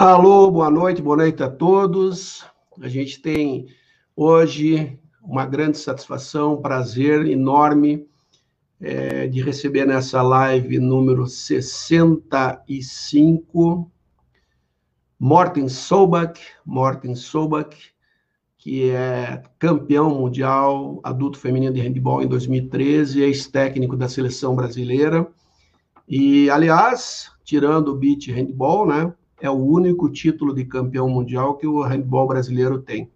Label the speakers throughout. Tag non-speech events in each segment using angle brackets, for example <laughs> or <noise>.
Speaker 1: Alô, boa noite, boa noite a todos. A gente tem hoje uma grande satisfação, prazer enorme é, de receber nessa live número 65 Morten Sobak, Morten Sobak, que é campeão mundial adulto feminino de handball em 2013, ex-técnico da seleção brasileira. E, aliás, tirando o beach handball, né, é o único título de campeão mundial que o handball brasileiro tem.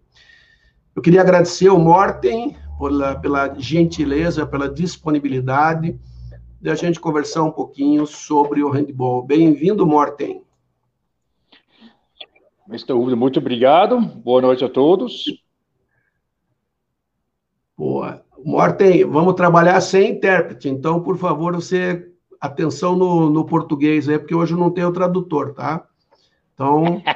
Speaker 1: Eu queria agradecer ao Morten pela, pela gentileza, pela disponibilidade de a gente conversar um pouquinho sobre o handball. Bem-vindo, Morten.
Speaker 2: Mr. Udo, muito obrigado. Boa noite a todos.
Speaker 1: Boa. Morten, vamos trabalhar sem intérprete, então, por favor, você atenção no, no português aí, porque hoje não tem o tradutor, tá? Então. <laughs>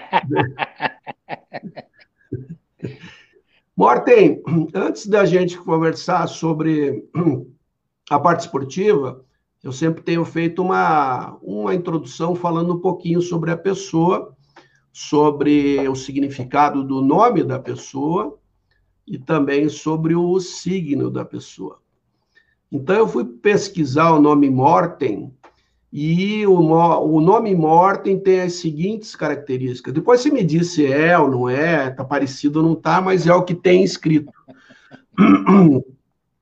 Speaker 1: Morten, antes da gente conversar sobre a parte esportiva, eu sempre tenho feito uma, uma introdução falando um pouquinho sobre a pessoa sobre o significado do nome da pessoa e também sobre o signo da pessoa. Então, eu fui pesquisar o nome Morten e o, o nome Morten tem as seguintes características. Depois você me diz se é ou não é, tá parecido ou não tá, mas é o que tem escrito. <clears throat>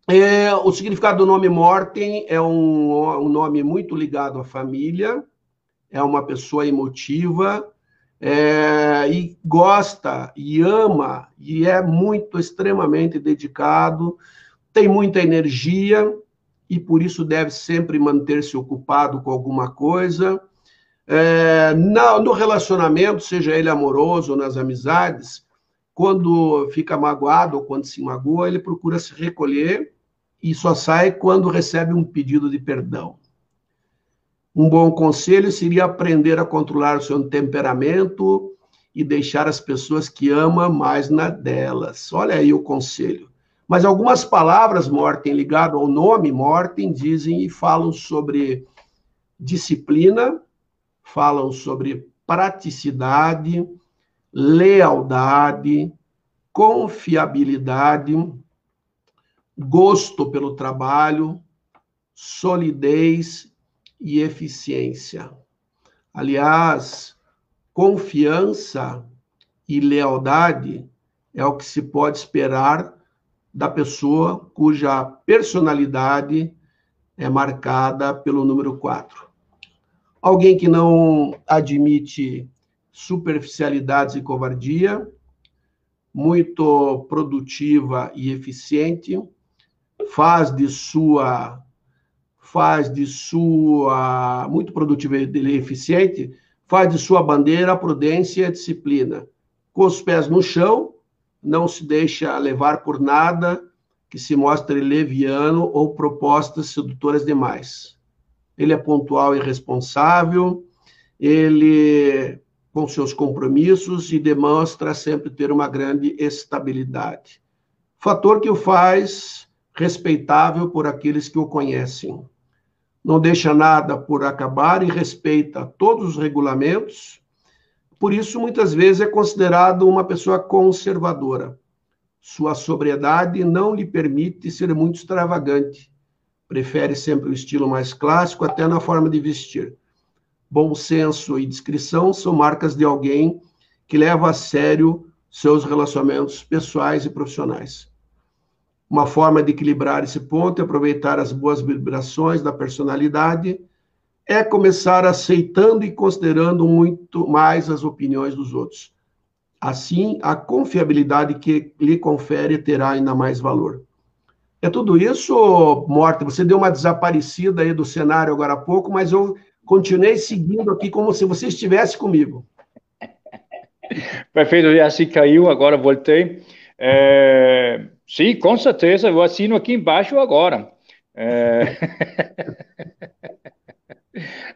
Speaker 1: É, o significado do nome Morten é um, um nome muito ligado à família, é uma pessoa emotiva, é, e gosta e ama e é muito extremamente dedicado, tem muita energia e por isso deve sempre manter-se ocupado com alguma coisa. É, na, no relacionamento, seja ele amoroso ou nas amizades, quando fica magoado ou quando se magoa, ele procura se recolher e só sai quando recebe um pedido de perdão. Um bom conselho seria aprender a controlar o seu temperamento e deixar as pessoas que ama mais na delas. Olha aí o conselho. Mas algumas palavras, Morten, ligado ao nome Morten, dizem e falam sobre disciplina, falam sobre praticidade, lealdade, confiabilidade, gosto pelo trabalho, solidez e eficiência. Aliás, confiança e lealdade é o que se pode esperar da pessoa cuja personalidade é marcada pelo número 4. Alguém que não admite superficialidades e covardia, muito produtiva e eficiente, faz de sua faz de sua, muito produtiva e eficiente, faz de sua bandeira a prudência e a disciplina. Com os pés no chão, não se deixa levar por nada que se mostre leviano ou propostas sedutoras demais. Ele é pontual e responsável, ele com seus compromissos e demonstra sempre ter uma grande estabilidade. Fator que o faz respeitável por aqueles que o conhecem não deixa nada por acabar e respeita todos os regulamentos. Por isso, muitas vezes é considerado uma pessoa conservadora. Sua sobriedade não lhe permite ser muito extravagante. Prefere sempre o estilo mais clássico, até na forma de vestir. Bom senso e discrição são marcas de alguém que leva a sério seus relacionamentos pessoais e profissionais. Uma forma de equilibrar esse ponto e aproveitar as boas vibrações da personalidade é começar aceitando e considerando muito mais as opiniões dos outros. Assim, a confiabilidade que lhe confere terá ainda mais valor. É tudo isso, Morta? Você deu uma desaparecida aí do cenário agora há pouco, mas eu continuei seguindo aqui como se você estivesse comigo.
Speaker 2: Perfeito, assim caiu, agora voltei. É, sim, com certeza, eu assino aqui embaixo agora. É... <laughs>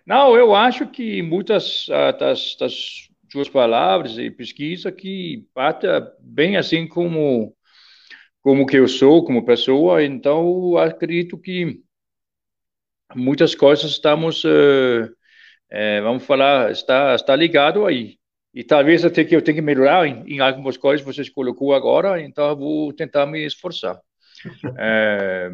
Speaker 2: Não, eu acho que muitas uh, das, das suas palavras e pesquisa que bata bem assim como como que eu sou como pessoa, então acredito que muitas coisas estamos, uh, uh, vamos falar, está está ligado aí. e talvez até que eu tenha que melhorar em, em algumas coisas que vocês colocou agora, então eu vou tentar me esforçar. é,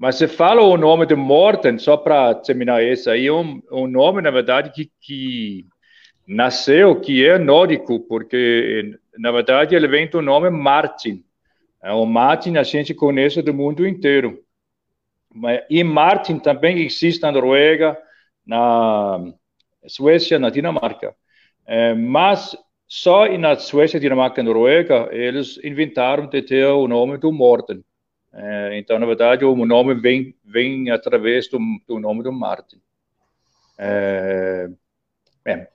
Speaker 2: mas você fala o nome de Morten, só para terminar esse aí, um, um nome, na verdade, que, que nasceu, que é nórdico, porque, na verdade, ele vem do nome Martin. É, o Martin a gente conhece do mundo inteiro. E Martin também existe na Noruega, na Suécia, na Dinamarca. É, mas só na Suécia, Dinamarca e Noruega, eles inventaram de ter o nome do Morten. É, então, na verdade, o nome vem, vem através do, do nome do Martin.
Speaker 1: É, é.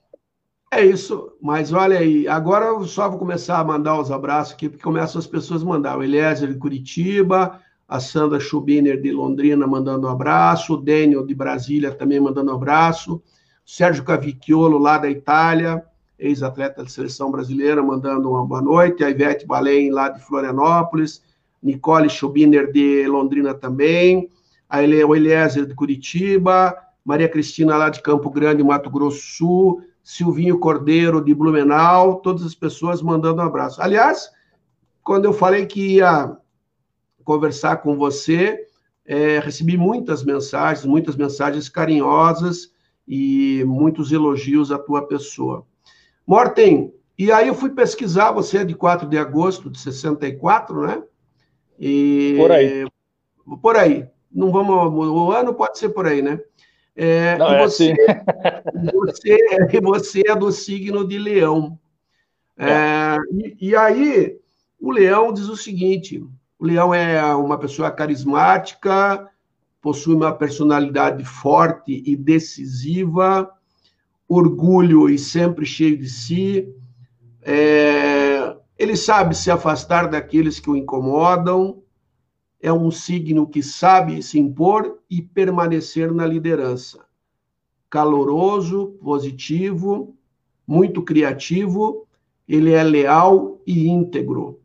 Speaker 1: é, isso, mas olha aí, agora eu só vou começar a mandar os abraços aqui, porque começam as pessoas a mandar. O Eliezer de Curitiba, a Sandra Schubiner de Londrina mandando um abraço, o Daniel de Brasília também mandando um abraço, Sérgio Cavicchiolo, lá da Itália, ex-atleta da seleção brasileira, mandando uma boa noite. A Ivete Balém, lá de Florianópolis. Nicole Schubiner, de Londrina também. A Ele, o Eliezer, de Curitiba. Maria Cristina, lá de Campo Grande, Mato Grosso Sul. Silvinho Cordeiro, de Blumenau. Todas as pessoas mandando um abraço. Aliás, quando eu falei que ia conversar com você, é, recebi muitas mensagens, muitas mensagens carinhosas e muitos elogios à tua pessoa. Morten, e aí eu fui pesquisar, você é de 4 de agosto de 64, né?
Speaker 2: E, por aí.
Speaker 1: Por aí. Não vamos, o ano pode ser por aí, né? É, Não, e é você, assim. <laughs> você, você é do signo de leão. É. É, e, e aí, o leão diz o seguinte: o leão é uma pessoa carismática, possui uma personalidade forte e decisiva, orgulho e sempre cheio de si. É, ele sabe se afastar daqueles que o incomodam. É um signo que sabe se impor e permanecer na liderança. Caloroso, positivo, muito criativo, ele é leal e íntegro.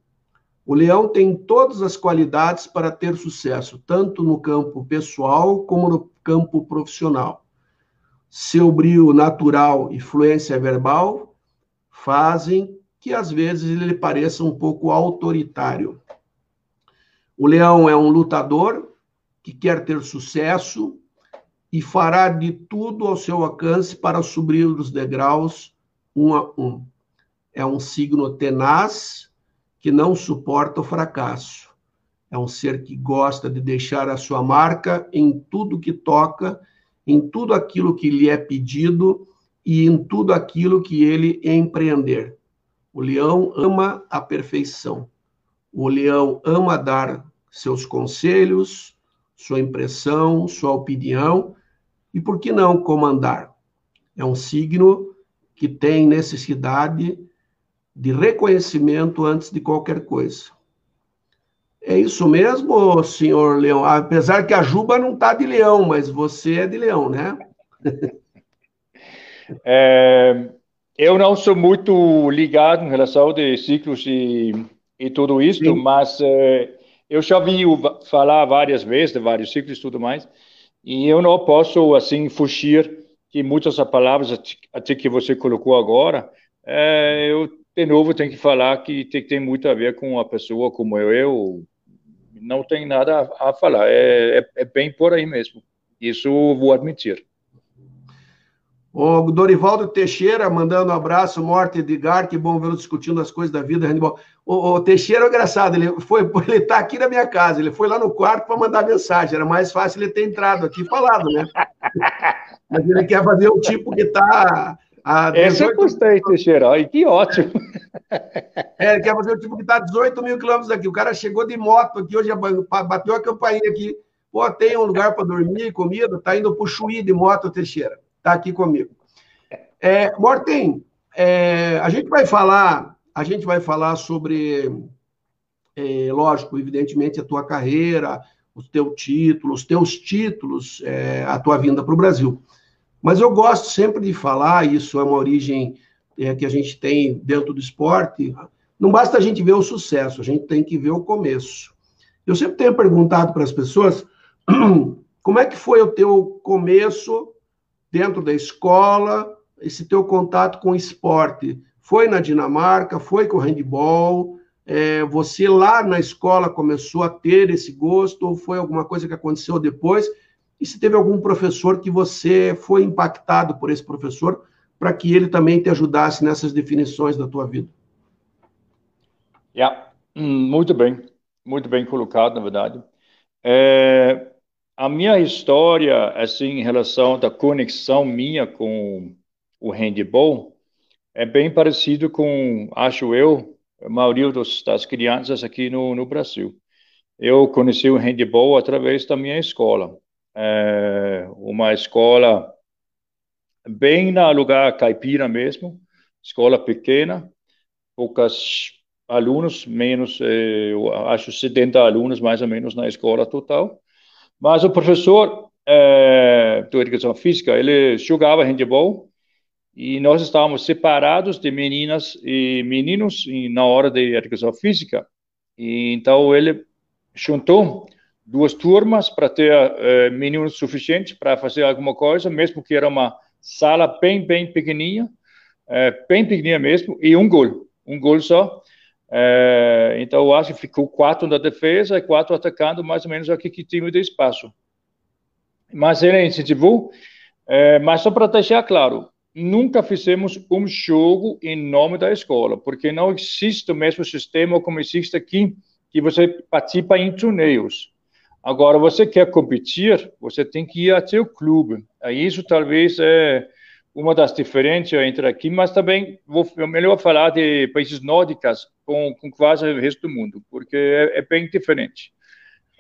Speaker 1: O leão tem todas as qualidades para ter sucesso, tanto no campo pessoal como no campo profissional. Seu brilho natural e fluência verbal fazem que às vezes ele pareça um pouco autoritário. O leão é um lutador que quer ter sucesso e fará de tudo ao seu alcance para subir os degraus um a um. É um signo tenaz que não suporta o fracasso. É um ser que gosta de deixar a sua marca em tudo que toca, em tudo aquilo que lhe é pedido e em tudo aquilo que ele empreender. O leão ama a perfeição. O leão ama dar seus conselhos, sua impressão, sua opinião e, por que não, comandar. É um signo que tem necessidade de reconhecimento antes de qualquer coisa. É isso mesmo, senhor Leão? Apesar que a Juba não está de leão, mas você é de leão, né? <laughs>
Speaker 2: É, eu não sou muito ligado em relação de ciclos e, e tudo isso, Sim. mas é, eu já vi falar várias vezes de vários ciclos e tudo mais, e eu não posso, assim, fugir que muitas palavras até que você colocou agora, é, eu de novo, tem que falar que tem, tem muito a ver com uma pessoa como eu. Eu não tem nada a, a falar. É, é, é, bem por aí mesmo. Isso vou admitir.
Speaker 1: O Dorivaldo Teixeira mandando um abraço, Morte Edgar, que bom vê-lo discutindo as coisas da vida, handball. O, o Teixeira é engraçado, ele foi, <laughs> ele está aqui na minha casa, ele foi lá no quarto para mandar mensagem, era mais fácil ele ter entrado aqui e falado, né? <laughs> Mas ele quer fazer o tipo que está
Speaker 2: a 18... Essa eu gostei, Teixeira. Ai, que ótimo.
Speaker 1: É, ele quer fazer o tipo que está a 18 mil quilômetros daqui. O cara chegou de moto aqui, hoje bateu a campainha aqui. Pô, tem um lugar para dormir, comida, está indo para o Chuí de moto, Teixeira. Está aqui comigo. É, Morten, é, a gente vai falar, a gente vai falar sobre, é, lógico, evidentemente, a tua carreira, os teus títulos, os teus títulos, é, a tua vinda para o Brasil. Mas eu gosto sempre de falar, isso é uma origem é, que a gente tem dentro do esporte, não basta a gente ver o sucesso, a gente tem que ver o começo. Eu sempre tenho perguntado para as pessoas <clears throat> como é que foi o teu começo dentro da escola, esse teu contato com esporte. foi na Dinamarca, foi com o handball, é, você lá na escola começou a ter esse gosto, ou foi alguma coisa que aconteceu depois? E se teve algum professor que você foi impactado por esse professor, para que ele também te ajudasse nessas definições da tua vida?
Speaker 2: Yeah. Hum, muito bem, muito bem colocado, na verdade. É, a minha história, assim, em relação da conexão minha com o handball, é bem parecido com, acho eu, a maioria dos, das crianças aqui no, no Brasil. Eu conheci o handball através da minha escola. É, uma escola bem no lugar caipira mesmo, escola pequena, poucas alunos, menos, eh, eu acho 70 alunos mais ou menos na escola total. Mas o professor eh, de educação física, ele jogava handebol e nós estávamos separados de meninas e meninos na hora de educação física. E, então ele juntou duas turmas para ter eh, meninos suficientes para fazer alguma coisa, mesmo que era uma sala bem, bem pequenininha, bem pequenininha mesmo, e um gol, um gol só. É, então, eu acho que ficou quatro na defesa e quatro atacando, mais ou menos aqui que time de espaço. Mas ele incentivou, é, mas só para deixar claro, nunca fizemos um jogo em nome da escola, porque não existe o mesmo sistema como existe aqui, que você participa em torneios. Agora, você quer competir, você tem que ir até o clube. Isso talvez é uma das diferenças entre aqui, mas também vou melhor falar de países nórdicos com, com quase o resto do mundo, porque é, é bem diferente.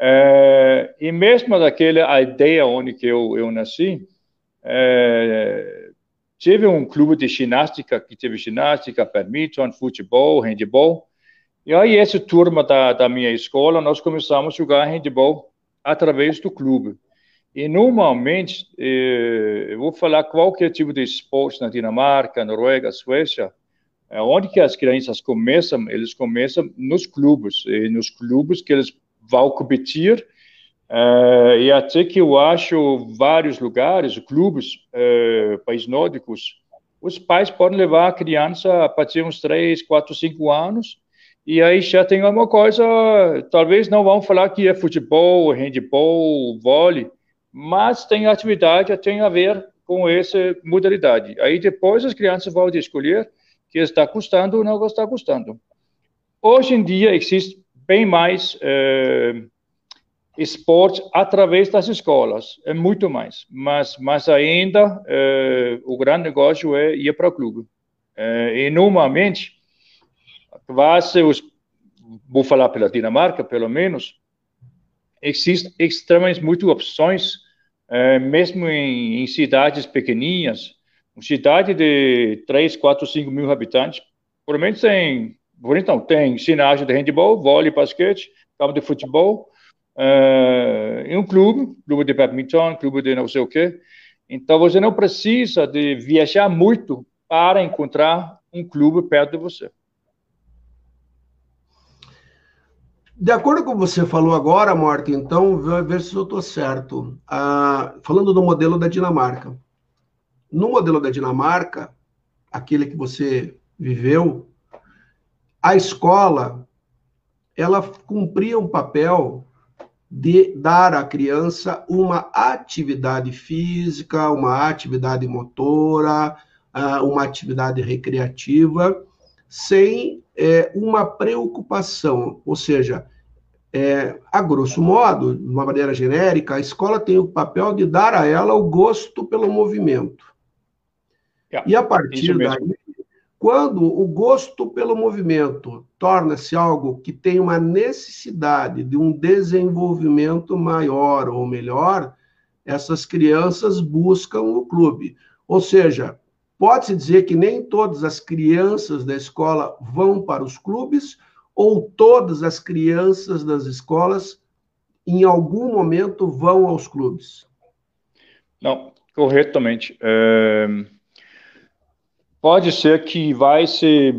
Speaker 2: É, e mesmo daquela ideia onde eu, eu nasci, é, tive um clube de ginástica, que teve ginástica, badminton, futebol, handball, e aí essa turma da, da minha escola, nós começamos a jogar handball através do clube. E normalmente, eh, eu vou falar qualquer tipo de esporte na Dinamarca, Noruega, Suécia, é onde que as crianças começam, eles começam nos clubes, e nos clubes que eles vão competir, eh, e até que eu acho vários lugares, clubes, eh, países nórdicos, os pais podem levar a criança a partir de uns 3, 4, 5 anos, e aí já tem alguma coisa, talvez não vão falar que é futebol, handball, vôlei, mas tem atividade tem a ver com essa modalidade. Aí depois as crianças vão escolher que está custando ou não está custando. Hoje em dia existe bem mais eh, esporte através das escolas, é muito mais, mas, mas ainda eh, o grande negócio é ir para o clube. Eh, e normalmente, quase os, vou falar pela Dinamarca, pelo menos, existem extremamente muitas opções, é, mesmo em, em, cidades pequenininhas, uma cidade de 3, 4, 5 mil habitantes, por menos tem, por então, tem ginásio de handball, vôlei, basquete, campo de futebol, é, e um clube, clube de badminton, clube de não sei o quê. Então, você não precisa de viajar muito para encontrar um clube perto de você.
Speaker 1: De acordo com o que você falou agora, Morten, então, ver se eu estou certo. Ah, falando do modelo da Dinamarca. No modelo da Dinamarca, aquele que você viveu, a escola ela cumpria um papel de dar à criança uma atividade física, uma atividade motora, ah, uma atividade recreativa, sem é, uma preocupação, ou seja, é, a grosso modo, de uma maneira genérica, a escola tem o papel de dar a ela o gosto pelo movimento. Yeah, e a partir daí, quando o gosto pelo movimento torna-se algo que tem uma necessidade de um desenvolvimento maior ou melhor, essas crianças buscam o clube. Ou seja, Pode-se dizer que nem todas as crianças da escola vão para os clubes, ou todas as crianças das escolas, em algum momento, vão aos clubes?
Speaker 2: Não, corretamente. É... Pode ser que vai se,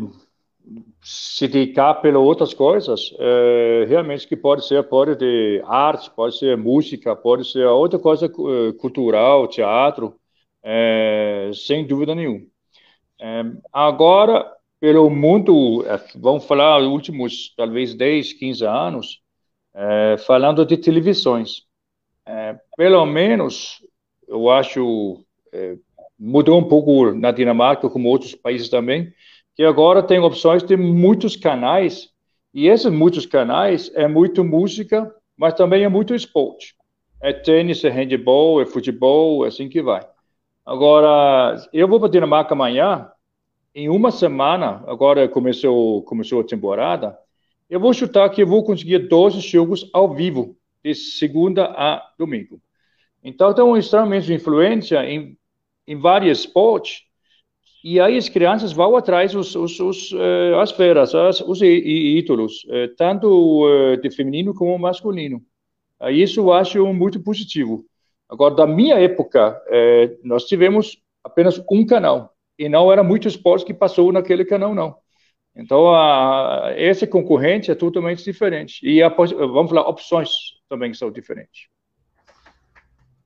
Speaker 2: se dedicar para outras coisas, é... realmente que pode ser, pode ter arte, pode ser música, pode ser outra coisa eh, cultural, teatro, é, sem dúvida nenhuma. É, agora, pelo mundo, é, vamos falar, últimos talvez 10, 15 anos, é, falando de televisões. É, pelo menos, eu acho, é, mudou um pouco na Dinamarca, como outros países também, que agora tem opções de muitos canais, e esses muitos canais é muito música, mas também é muito esporte. É tênis, é handball, é futebol, é assim que vai. Agora, eu vou para Dinamarca amanhã, em uma semana, agora começou, começou a temporada, eu vou chutar que eu vou conseguir 12 jogos ao vivo, de segunda a domingo. Então, tem uma extremamente influência em, em vários esportes, e aí as crianças vão atrás os, os, os uh, as feras, as, os ídolos, uh, tanto uh, de feminino como masculino. isso eu acho muito positivo. Agora, da minha época, nós tivemos apenas um canal, e não era muito esporte que passou naquele canal, não. Então, a, esse concorrente é totalmente diferente. E a, vamos falar, opções também são diferentes.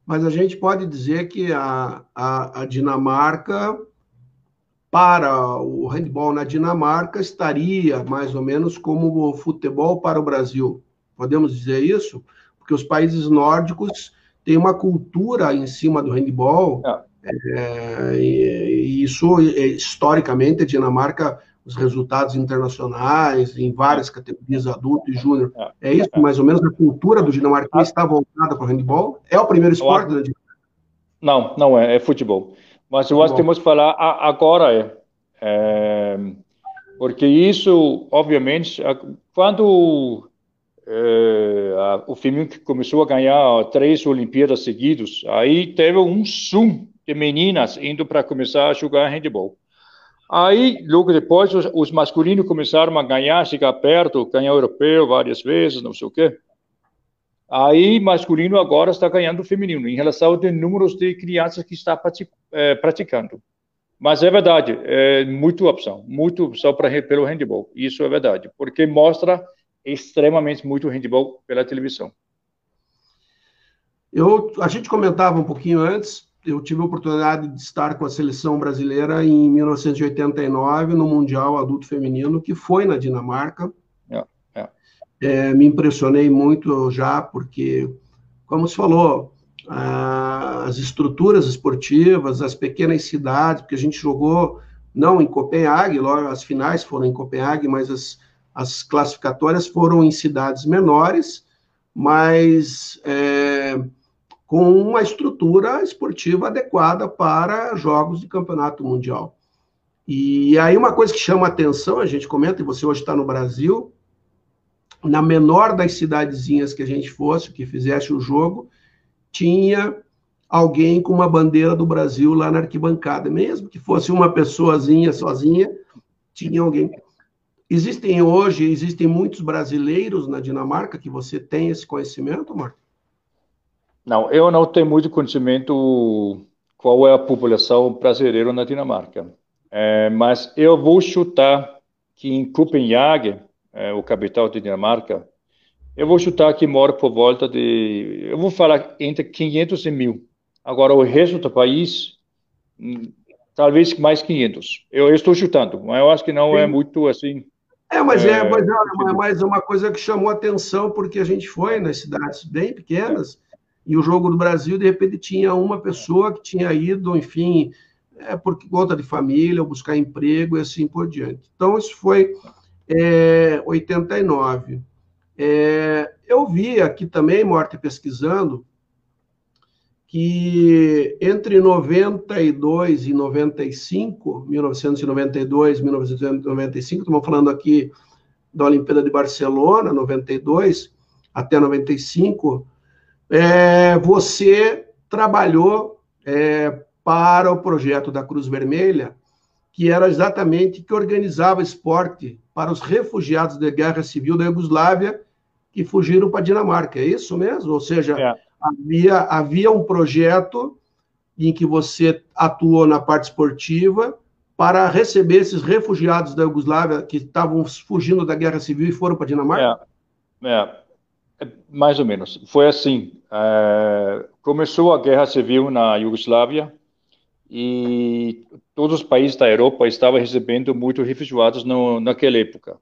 Speaker 1: Mas a gente pode dizer que a, a, a Dinamarca para o handball na Dinamarca estaria mais ou menos como o futebol para o Brasil. Podemos dizer isso? Porque os países nórdicos têm uma cultura em cima do handball, é. É, e, isso, historicamente, a Dinamarca, os resultados internacionais em várias categorias, adulto e júnior, é. é isso? Mais ou menos a cultura do dinamarquês está voltada para o handball? É o primeiro esporte da Dinamarca?
Speaker 2: Não, não é, é futebol. Mas eu acho que temos que falar agora é, é porque isso, obviamente, quando a, o feminino começou a ganhar três Olimpíadas seguidas, aí teve um zoom de meninas indo para começar a jogar handball. Aí, logo depois, os, os, masculinos começaram a ganhar, chegar perto, ganhar europeu várias vezes, não sei o quê. Aí, masculino agora está ganhando o feminino, em relação aos números de crianças que está é, praticando. Mas é verdade, é muita opção, muito opção para pelo handball. Isso é verdade, porque mostra extremamente muito handball pela televisão.
Speaker 1: Eu, a gente comentava um pouquinho antes, eu tive a oportunidade de estar com a seleção brasileira em 1989 no Mundial Adulto Feminino, que foi na Dinamarca. É, me impressionei muito já, porque, como se falou, as estruturas esportivas, as pequenas cidades, porque a gente jogou não em Copenhague, logo as finais foram em Copenhague, mas as, as classificatórias foram em cidades menores, mas é, com uma estrutura esportiva adequada para jogos de campeonato mundial. E aí uma coisa que chama atenção, a gente comenta, e você hoje está no Brasil, na menor das cidadezinhas que a gente fosse, que fizesse o jogo, tinha alguém com uma bandeira do Brasil lá na arquibancada, mesmo que fosse uma pessoazinha sozinha, tinha alguém. Existem hoje, existem muitos brasileiros na Dinamarca que você tem esse conhecimento, Marco?
Speaker 2: Não, eu não tenho muito conhecimento qual é a população brasileira na Dinamarca. É, mas eu vou chutar que em Copenhague é, o capital de Dinamarca, eu vou chutar que mora por volta de, eu vou falar entre 500 e mil. Agora, o resto do país, hum, talvez mais 500. Eu, eu estou chutando, mas eu acho que não é Sim. é muito assim.
Speaker 1: É, mas é, é, mas é, mas uma coisa que chamou atenção, porque a gente foi nas cidades bem pequenas, e o jogo do Brasil, de repente, tinha uma pessoa que tinha ido, enfim, é, por conta de família, buscar emprego e assim por diante. Então, isso foi é, 89. É, eu vi aqui também, Morte, pesquisando, que entre 92 e 95, 1992 1995, estamos falando aqui da Olimpíada de Barcelona, 92 até 95, é, você trabalhou é, para o projeto da Cruz Vermelha, que era exatamente que organizava esporte para os refugiados da Guerra Civil da Iugoslávia que fugiram para a Dinamarca. É isso mesmo? Ou seja, é. Havia, havia um projeto em que você atuou na parte esportiva para receber esses refugiados da Iugoslávia que estavam fugindo da Guerra Civil e foram para a Dinamarca?
Speaker 2: É. é. é. Mais ou menos. Foi assim. É, começou a Guerra Civil na Iugoslávia e todos os países da Europa estavam recebendo muitos refugiados no, naquela época.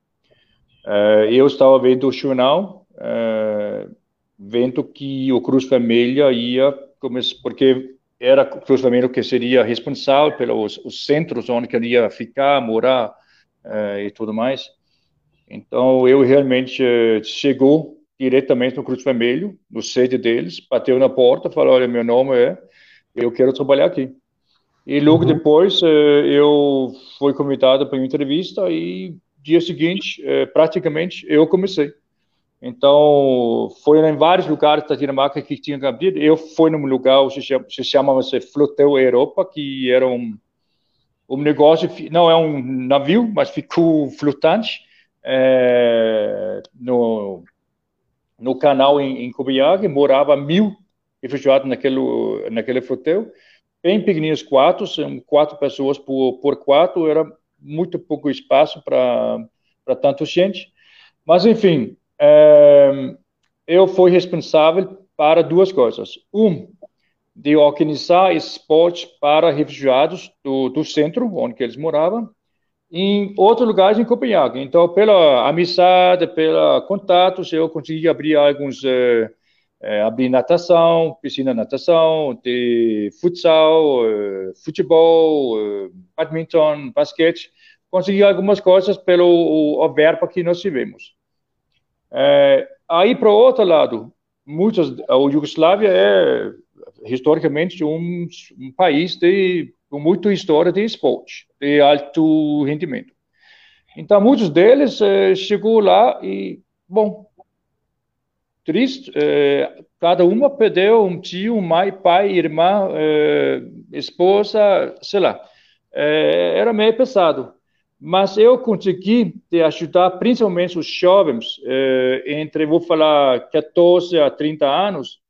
Speaker 2: Uh, eu estava vendo o jornal, uh, vendo que o Cruz Vermelha ia começar, porque era a Cruz Vermelha que seria responsável pelos os centros onde queria ficar, morar uh, e tudo mais. Então, eu realmente chegou diretamente no Cruz Vermelho, no sede deles, bateu na porta, falou, olha, meu nome é, eu quero trabalhar aqui. E logo uhum. depois eh, eu fui convidado para uma entrevista e dia seguinte, eh, praticamente, eu comecei. Então, foi em vários lugares da Dinamarca que tinha cambiado. Eu fui num lugar, chama, se chama Flotel Europa, que era um, um negócio, não é um navio, mas ficou flotante é, no, no canal em, em Copenhague. Morava mil refugiados naquele, naquele flotel bem pequeninos quartos, quatro pessoas por, por quarto, era muito pouco espaço para tanta gente. Mas, enfim, é, eu fui responsável para duas coisas. Um, de organizar esporte para refugiados do, do centro, onde eles moravam, em outros lugares em Copenhague. Então, pela amizade, pela contatos, eu consegui abrir alguns... Uh, é, abrir natação, piscina natação, ter futsal, é, futebol, é, badminton, basquete, consegui algumas coisas pelo o, o verba que nós tivemos. É, aí, para o outro lado, muitos, a Iugoslávia é historicamente um, um país de, com muita história de esporte, de alto rendimento. Então, muitos deles é, chegou lá e, bom, triste. É, cada uma perdeu um tio, mãe, pai, irmã, é, esposa, sei lá. É, era meio pesado. Mas eu consegui ajudar, principalmente os jovens, entre, vou falar, 14 a 30 anos,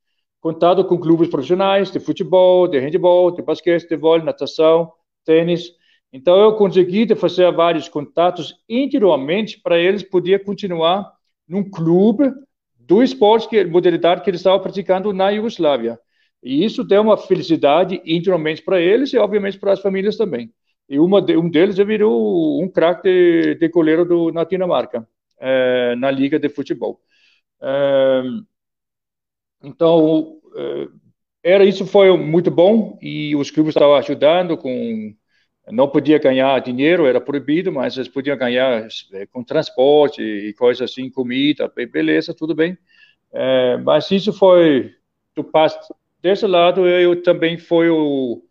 Speaker 2: contato com clubes profissionais de futebol, de handebol, de basquete, de vôlei, natação, tênis. Então, eu consegui fazer vários contatos interiormente para eles poderem continuar num clube do esporte, que, modalidade que eles estavam praticando na Iugoslávia. E isso deu uma felicidade interiormente para eles e, obviamente, para as famílias também. E uma de, um deles já virou um craque de, de goleiro do, na Dinamarca, é, na liga de futebol. É, então, é, era isso foi muito bom e os clubes estavam ajudando com não podia ganhar dinheiro, era proibido, mas eles podiam ganhar com transporte e coisas assim, comida, beleza, tudo bem. É, mas isso foi do passo desse lado, eu também fui o,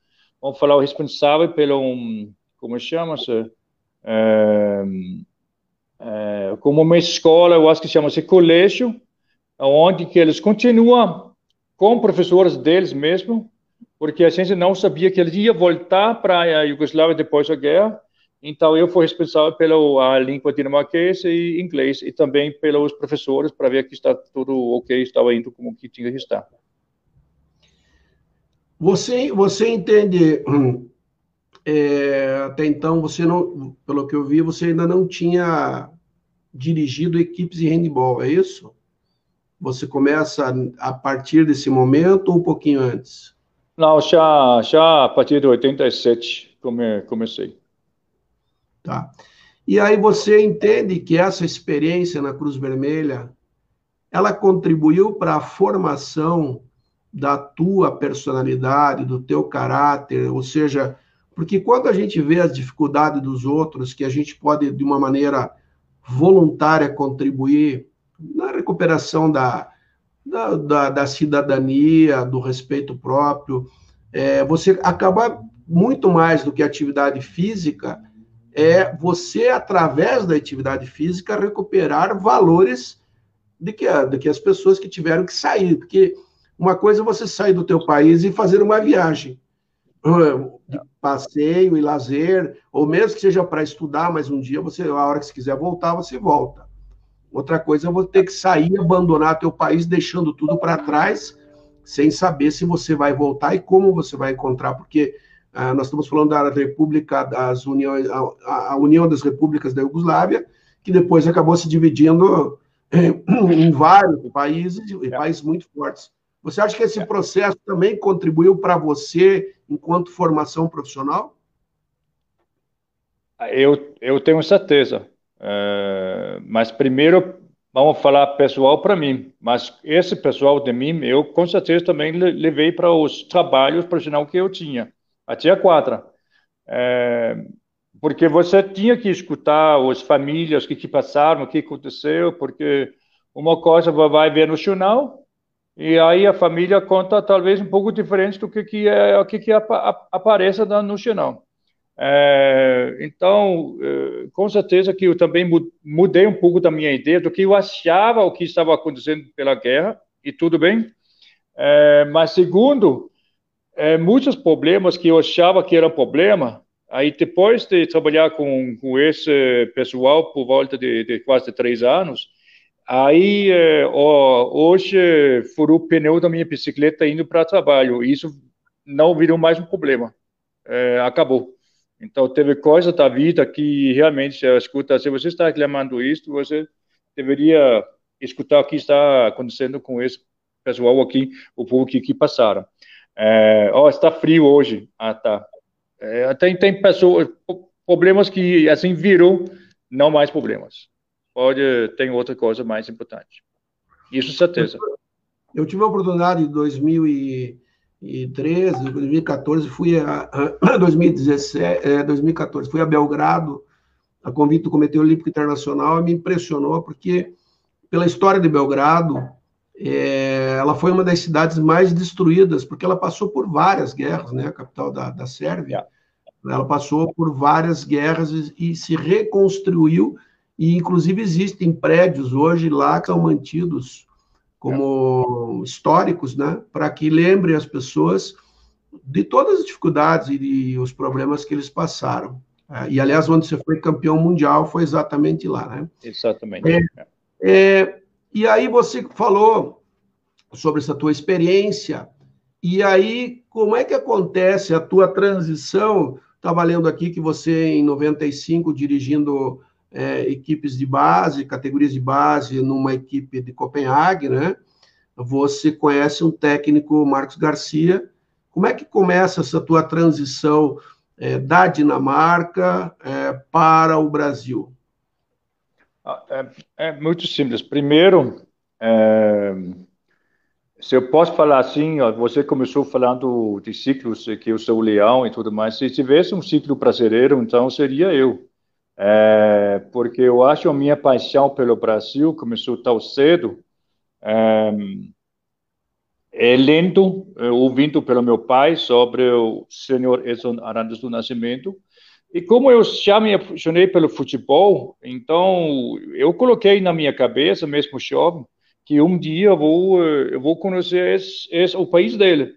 Speaker 2: vamos falar, o responsável pelo, como chama-se, é, é, como uma escola, eu acho que chama-se colégio, onde que eles continuam com professores deles mesmo, porque a gente não sabia que ele ia voltar para a Iugoslávia depois da guerra. Então, eu fui responsável pela língua dinamarquesa e inglês, e também pelos professores, para ver que está tudo ok, estava indo como que tinha que estar.
Speaker 1: Você, você entende, é, até então, você não, pelo que eu vi, você ainda não tinha dirigido equipes de handball, é isso? Você começa a partir desse momento ou um pouquinho antes?
Speaker 2: Não, já, já a partir de 87 come, comecei.
Speaker 1: Tá. E aí você entende que essa experiência na Cruz Vermelha, ela contribuiu para a formação da tua personalidade, do teu caráter, ou seja, porque quando a gente vê as dificuldades dos outros, que a gente pode, de uma maneira voluntária, contribuir na recuperação da, da, da, da cidadania, do respeito próprio. É, você acaba muito mais do que atividade física, é você, através da atividade física, recuperar valores de que, de que as pessoas que tiveram que sair. Porque uma coisa é você sair do teu país e fazer uma viagem de passeio e lazer, ou mesmo que seja para estudar, mas um dia você, a hora que você quiser voltar, você volta. Outra coisa, eu vou ter que sair, abandonar teu país, deixando tudo para trás, sem saber se você vai voltar e como você vai encontrar, porque ah, nós estamos falando da República das Uniões, a, a, União das Repúblicas da Iugoslávia, que depois acabou se dividindo em, em vários países, e países muito fortes. Você acha que esse é. processo também contribuiu para você enquanto formação profissional?
Speaker 2: Eu, eu tenho certeza. Uh, mas primeiro vamos falar pessoal para mim. Mas esse pessoal de mim, eu com certeza também levei para os trabalhos profissionais que eu tinha. Até a quadra. Uh, porque você tinha que escutar as famílias, o que, que passaram, o que aconteceu, porque uma coisa vai ver no jornal, e aí a família conta talvez um pouco diferente do que, que, é, o que, que aparece no jornal. É, então, é, com certeza que eu também mudei um pouco da minha ideia do que eu achava o que estava acontecendo pela guerra, e tudo bem. É, mas, segundo, é, muitos problemas que eu achava que era problema, aí depois de trabalhar com, com esse pessoal por volta de, de quase três anos, Aí, é, ó, hoje, furou o pneu da minha bicicleta indo para trabalho. Isso não virou mais um problema. É, acabou. Então, teve coisa da vida que realmente, escuta, se você está reclamando isso, você deveria escutar o que está acontecendo com esse pessoal aqui, o povo que, que passaram. É, ó, está frio hoje. Ah, tá. É, tem, tem pessoas, problemas que, assim, virou não mais problemas pode tem outra coisa mais importante. Isso certeza.
Speaker 1: Eu tive a oportunidade em 2013, 2014, fui a, a <clears throat> 2017, é, 2014, fui a Belgrado, a convite do Comitê Olímpico Internacional, me impressionou porque pela história de Belgrado, é, ela foi uma das cidades mais destruídas, porque ela passou por várias guerras, né, a capital da, da Sérvia. Ela passou por várias guerras e, e se reconstruiu e, inclusive, existem prédios hoje lá que são mantidos como é. históricos, né, para que lembrem as pessoas de todas as dificuldades e de, os problemas que eles passaram. É, e, aliás, onde você foi campeão mundial foi exatamente lá, né?
Speaker 2: Exatamente.
Speaker 1: É, é, e aí você falou sobre essa tua experiência, e aí como é que acontece a tua transição? Estava lendo aqui que você, em 95, dirigindo é, equipes de base, categorias de base, numa equipe de Copenhague, né? Você conhece um técnico, Marcos Garcia. Como é que começa essa tua transição é, da Dinamarca é, para o Brasil?
Speaker 2: Ah, é, é muito simples. Primeiro, é, se eu posso falar assim, você começou falando de ciclos, que eu sou leão e tudo mais. Se tivesse um ciclo brasileiro, então seria eu. É, porque eu acho a minha paixão pelo Brasil começou tão cedo, é, é lendo, é, ouvindo pelo meu pai sobre o senhor Edson Arantes do Nascimento, e como eu já me apaixonei pelo futebol, então eu coloquei na minha cabeça, mesmo jovem, que um dia eu vou, eu vou conhecer esse, esse, o país dele.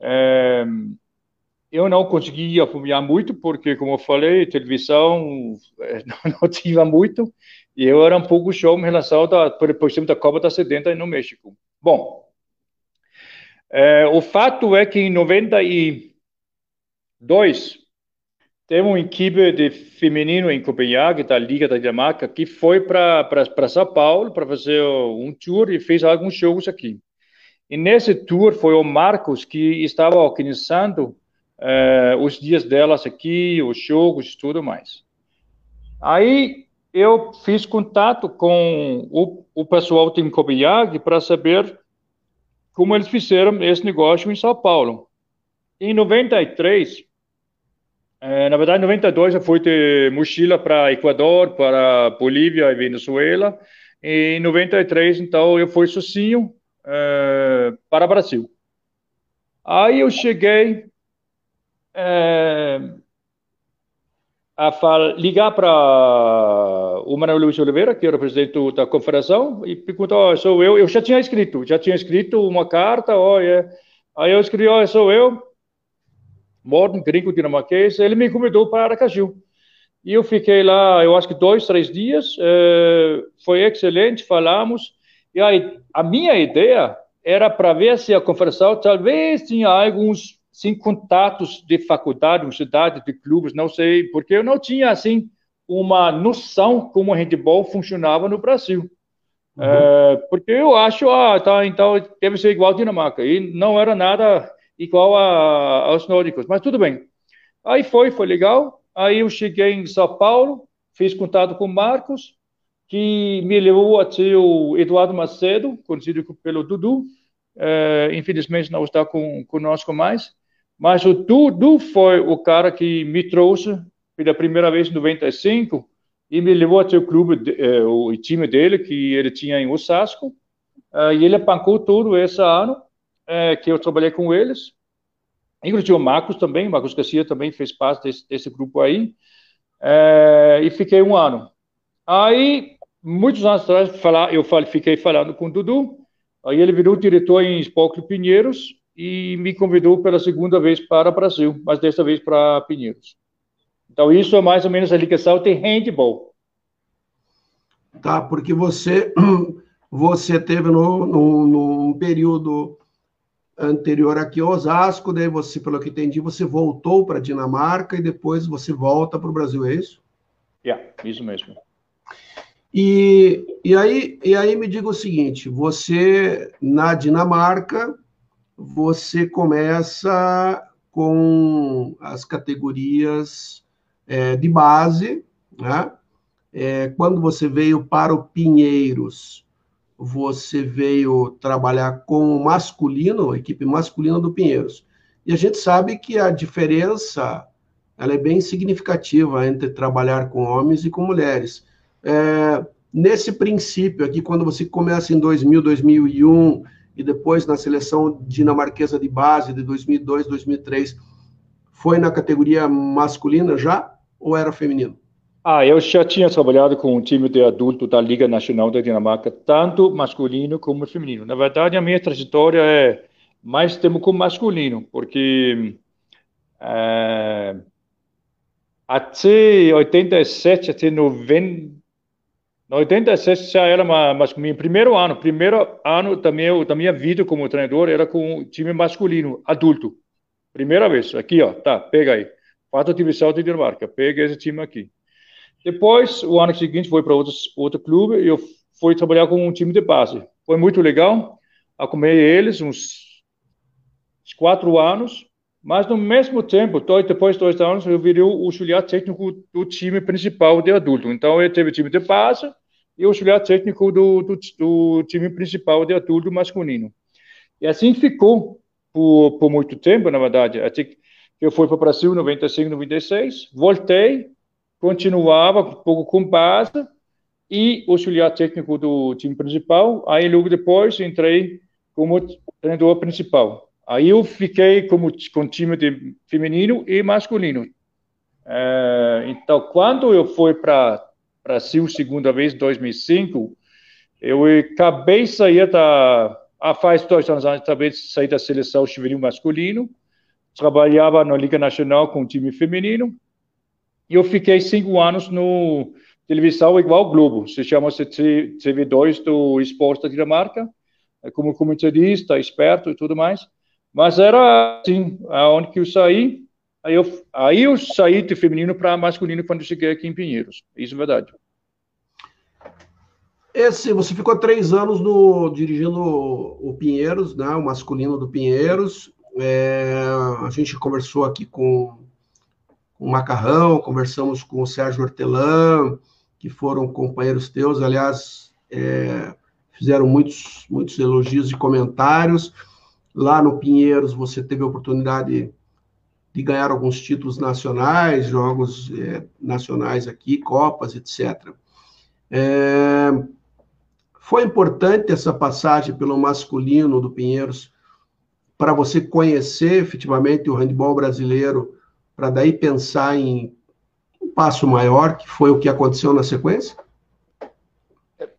Speaker 2: É, eu não conseguia acompanhar muito, porque, como eu falei, televisão eh, <laughs> não, tinha muito, e eu era um pouco show em relação, da, por exemplo, da Copa da 70 no México. Bom, é, o fato é que em 92 teve uma equipe de feminino em Copenhague, da Liga da Dinamarca, que foi para São Paulo para fazer um tour e fez alguns jogos aqui. E nesse tour foi o Marcos que estava organizando é, os dias delas aqui, os jogos e tudo mais. Aí eu fiz contato com o, o pessoal do Copenhague para saber como eles fizeram esse negócio em São Paulo. Em 93, é, na verdade, em 92 eu fui de mochila para Equador, para Bolívia e Venezuela. E em 93, então, eu fui sozinho é, para o Brasil. Aí eu cheguei é, a ligar para o Manuel Luiz Oliveira, que era o presidente da confederação, e perguntou, oh, sou eu, eu já tinha escrito, já tinha escrito uma carta, olha, aí eu escrevi, oh, sou eu, Morten, gringo dinamarquês, ele me convidou para Aracaju. E eu fiquei lá, eu acho que dois, três dias, é, foi excelente, falamos, e aí a minha ideia era para ver se a confederação talvez tinha alguns sem contatos de faculdade, universidade, de clubes, não sei, porque eu não tinha, assim, uma noção como o handball funcionava no Brasil. Uhum. É, porque eu acho, ah, tá, então deve ser igual a Dinamarca. E não era nada igual a, aos nórdicos, mas tudo bem. Aí foi, foi legal. aí eu cheguei em São Paulo, fiz contato com Marcos, que me levou até o Eduardo Macedo, conhecido pelo Dudu, é, infelizmente não está com, conosco mais, mas o Dudu foi o cara que me trouxe pela primeira vez em 95 e me levou até o clube, é, o time dele, que ele tinha em Osasco, é, e ele bancou todo esse ano é, que eu trabalhei com eles, inclusive o Marcos também, o Marcos Garcia também fez parte desse, desse grupo aí, e fiquei um ano. Aí, muitos anos atrás, eu fiquei falando com o Dudu, aí ele virou diretor em Esporte Pinheiros e me convidou pela segunda vez para o Brasil, mas desta vez para Pinheiros. Então, isso é mais ou menos a ligação de handball.
Speaker 1: Tá, porque você <clears throat> você teve no, no, no período anterior aqui ao Osasco, daí você, pelo que entendi, você voltou para a Dinamarca e depois você volta para o Brasil, é isso?
Speaker 2: É, yeah, isso mesmo.
Speaker 1: E, e, aí, e aí me diga o seguinte, você, na Dinamarca, você começa com as categorias é, de base, né? É, quando você veio para o Pinheiros, você veio trabalhar com o masculino, a equipe masculina do Pinheiros. E a gente sabe que a diferença ela é bem significativa entre trabalhar com homens e com mulheres. É, nesse princípio aqui, quando você começa em 2000, 2001 e depois na seleção dinamarquesa de base de 2002, 2003, foi na categoria masculina já ou era feminino?
Speaker 2: Ah, eu já tinha trabalhado com um time de adulto da Liga Nacional da Dinamarca, tanto masculino como feminino. Na verdade, a minha trajetória é mais tempo com masculino, porque é, até 87, até 90, 87 já era masculino. Primeiro ano, primeiro ano da minha, da minha vida como treinador era com time masculino, adulto. Primeira vez, aqui ó, tá, pega aí. Fato divisão de Dinamarca, pega esse time aqui. Depois, o ano seguinte, foi para outro clube e eu fui trabalhar com um time de base. Foi muito legal. Acompanhei eles uns quatro anos, mas no mesmo tempo, depois de dois anos, eu virei o auxiliar técnico do time principal de adulto. Então, eu teve o time de base e o auxiliar técnico do, do, do time principal de adulto masculino. E assim ficou por, por muito tempo, na verdade. Até eu fui para o Brasil em 95, 96, voltei, continuava um pouco com base e auxiliar técnico do time principal. Aí, logo depois, entrei como treinador principal. Aí eu fiquei como, com time de feminino e masculino. É, então, quando eu fui para Brasil segunda vez, em 2005, eu acabei de sair da... Ah, faz dois anos antes, acabei de sair da seleção juvenil masculino. Trabalhava na Liga Nacional com time feminino e eu fiquei cinco anos no televisão igual Globo, se chama TV2 do Esporte da Dinamarca, é como comentarista, esperto e tudo mais. Mas era assim, aonde que eu saí, aí eu, aí eu saí de feminino para masculino quando cheguei aqui em Pinheiros. Isso é verdade.
Speaker 1: Esse, você ficou três anos no, dirigindo o Pinheiros, né, o masculino do Pinheiros. É, a gente conversou aqui com o Macarrão, conversamos com o Sérgio Hortelã, que foram companheiros teus, aliás, é, fizeram muitos, muitos elogios e comentários. Lá no Pinheiros, você teve a oportunidade de ganhar alguns títulos nacionais, jogos é, nacionais aqui, Copas, etc. É, foi importante essa passagem pelo masculino do Pinheiros para você conhecer efetivamente o handebol brasileiro para daí pensar em um passo maior, que foi o que aconteceu na sequência?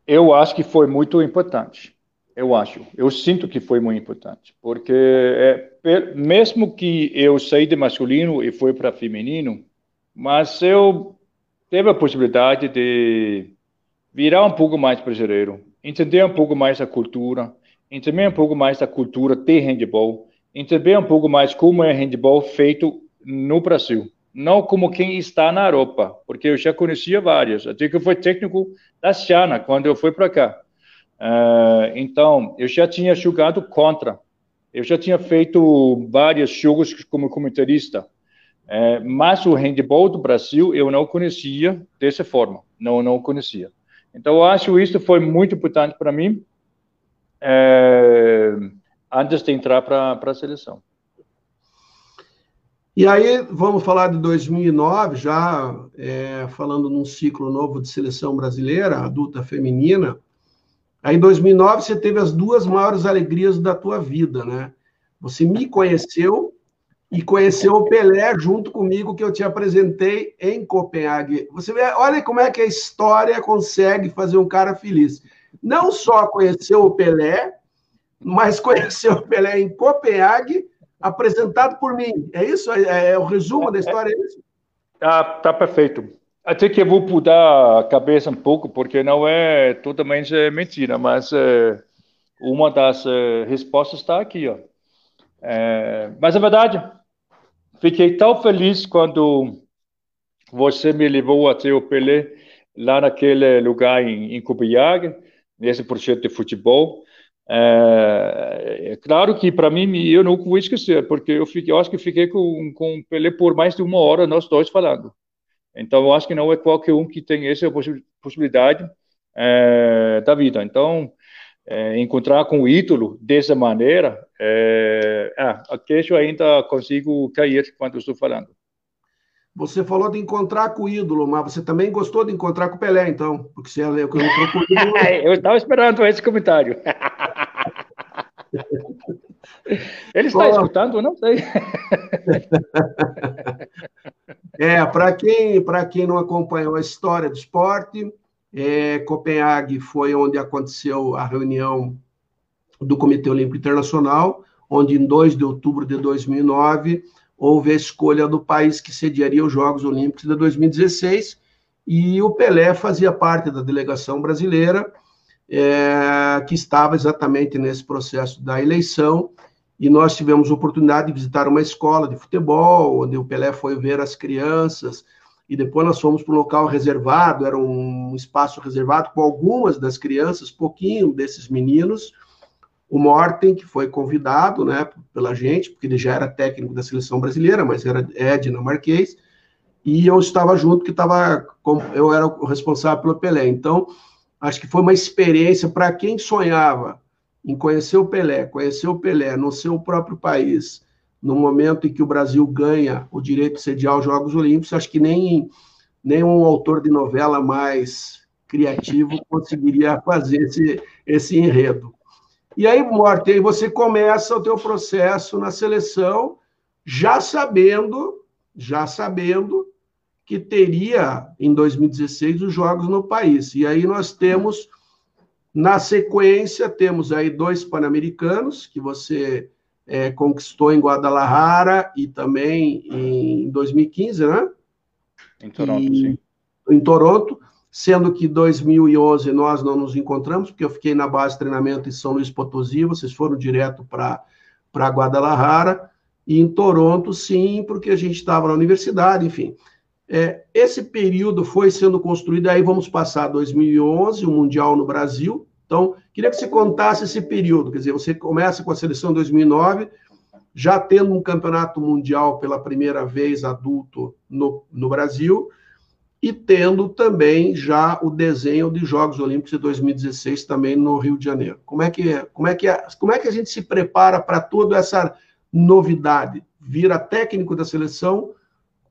Speaker 2: Eu acho que foi muito importante. Eu acho. Eu sinto que foi muito importante. Porque é, mesmo que eu saí de masculino e fui para feminino, mas eu teve a possibilidade de virar um pouco mais brasileiro, entender um pouco mais a cultura, entender um pouco mais a cultura de handball, entender um pouco mais como é handball feito no Brasil, não como quem está na Europa, porque eu já conhecia vários, até que eu fui técnico da Siana quando eu fui para cá. Uh, então, eu já tinha jogado contra, eu já tinha feito vários jogos como comentarista. É, mas o handball do Brasil eu não conhecia dessa forma, não não conhecia. Então eu acho isso foi muito importante para mim é, antes de entrar para a seleção.
Speaker 1: E aí, vamos falar de 2009, já é, falando num ciclo novo de seleção brasileira, adulta feminina. Aí, em 2009, você teve as duas maiores alegrias da tua vida, né? Você me conheceu e conheceu o Pelé junto comigo, que eu te apresentei em Copenhague. Você vê, olha como é que a história consegue fazer um cara feliz. Não só conheceu o Pelé, mas <laughs> conheceu o Pelé em Copenhague apresentado por mim. É isso? É, é o resumo da história? É isso?
Speaker 2: Tá, tá perfeito. Até que eu vou mudar a cabeça um pouco, porque não é totalmente mentira, mas é, uma das é, respostas está aqui. Ó. É, mas é verdade, fiquei tão feliz quando você me levou até o Pelé, lá naquele lugar em, em Copenhague, nesse projeto de futebol. É, é claro que para mim eu não vou esquecer, porque eu, fiquei, eu acho que fiquei com, com o Pelé por mais de uma hora, nós dois falando. Então eu acho que não é qualquer um que tem essa possibilidade é, da vida. Então, é, encontrar com o ídolo dessa maneira, é, ah, a queixo ainda consigo cair quando estou falando.
Speaker 1: Você falou de encontrar com o ídolo, mas você também gostou de encontrar com o Pelé, então? Porque você é com o ídolo. <laughs>
Speaker 2: eu estava esperando esse comentário. <laughs> Ele está Bom, escutando? Não sei. <laughs>
Speaker 1: é, para quem, quem não acompanhou a história do esporte, é, Copenhague foi onde aconteceu a reunião do Comitê Olímpico Internacional, onde em 2 de outubro de 2009 houve a escolha do país que sediaria os Jogos Olímpicos de 2016, e o Pelé fazia parte da delegação brasileira, é, que estava exatamente nesse processo da eleição, e nós tivemos oportunidade de visitar uma escola de futebol, onde o Pelé foi ver as crianças, e depois nós fomos para um local reservado, era um espaço reservado com algumas das crianças, pouquinho desses meninos, o Morten, que foi convidado né, pela gente, porque ele já era técnico da seleção brasileira, mas era é dinamarquês, e eu estava junto, que estava, eu era o responsável pelo Pelé. Então, acho que foi uma experiência para quem sonhava em conhecer o Pelé, conhecer o Pelé no seu próprio país, no momento em que o Brasil ganha o direito de sediar os Jogos Olímpicos, acho que nem, nem um autor de novela mais criativo <laughs> conseguiria fazer esse, esse enredo. E aí, Morte, aí você começa o teu processo na seleção, já sabendo, já sabendo que teria em 2016 os jogos no país. E aí nós temos na sequência temos aí dois pan-americanos que você é, conquistou em Guadalajara e também em 2015, né?
Speaker 2: Em Toronto, e, sim.
Speaker 1: Em Toronto, sendo que 2011 nós não nos encontramos, porque eu fiquei na base de treinamento em São Luís Potosí, vocês foram direto para Guadalajara, e em Toronto, sim, porque a gente estava na universidade, enfim. É, esse período foi sendo construído, aí vamos passar 2011, o Mundial no Brasil, então, queria que você contasse esse período, quer dizer, você começa com a seleção 2009, já tendo um campeonato mundial pela primeira vez adulto no, no Brasil, e tendo também já o desenho de Jogos Olímpicos de 2016 também no Rio de Janeiro. Como é que, como é, que, como é que a gente se prepara para toda essa novidade? Vira técnico da seleção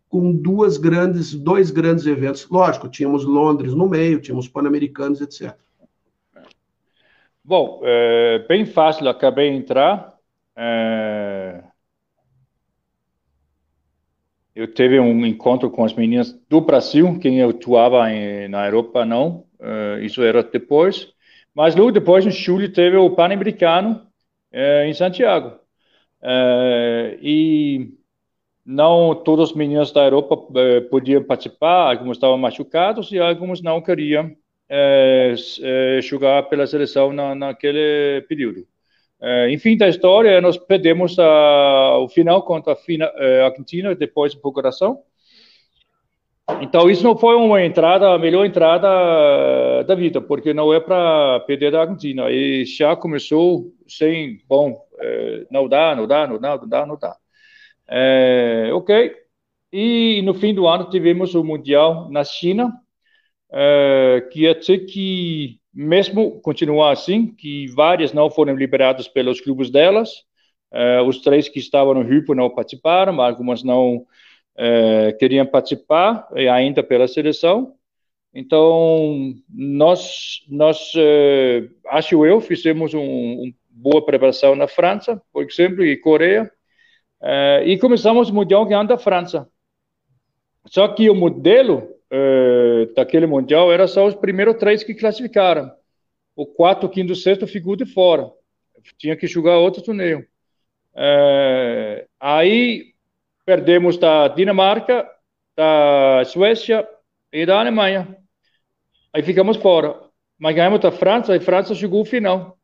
Speaker 1: com duas grandes, dois grandes eventos. Lógico, tínhamos Londres no meio, tínhamos Pan-Americanos, etc.
Speaker 2: Bom, é, bem fácil, acabei de entrar. É, eu tive um encontro com as meninas do Brasil, quem eu atuava em, na Europa não, é, isso era depois. Mas logo depois, em julho, teve o Pan-Americano é, em Santiago. É, e não todos os meninos da Europa é, podiam participar, alguns estavam machucados e alguns não queriam é, é, jogar pela seleção na, naquele período. É, enfim da história, nós perdemos a, o final contra a fina, é, Argentina depois de procuração. Então isso não foi uma entrada, a melhor entrada da vida, porque não é para perder da Argentina. E já começou sem, bom, é, não dá, não dá, não dá, não dá, não dá. É, ok, E no fim do ano tivemos o Mundial na China, uh, que até que, mesmo continuar assim, que várias não foram liberadas pelos clubes delas, uh, os três que estavam no grupo não participaram, algumas não uh, queriam participar, ainda pela seleção. Então, nós, nós acho eu, fizemos uma um boa preparação na França, por exemplo, e Coreia, e começamos o Mundial ganhando a França. Só que o modelo uh, daquele Mundial era só os primeiros três que classificaram. O quarto, o quinto, o sexto ficou de fora. Tinha que jogar outro torneio. Uh, aí perdemos da Dinamarca, da Suécia e da Alemanha. Aí ficamos fora. Mas ganhamos da França, e a França chegou ao final.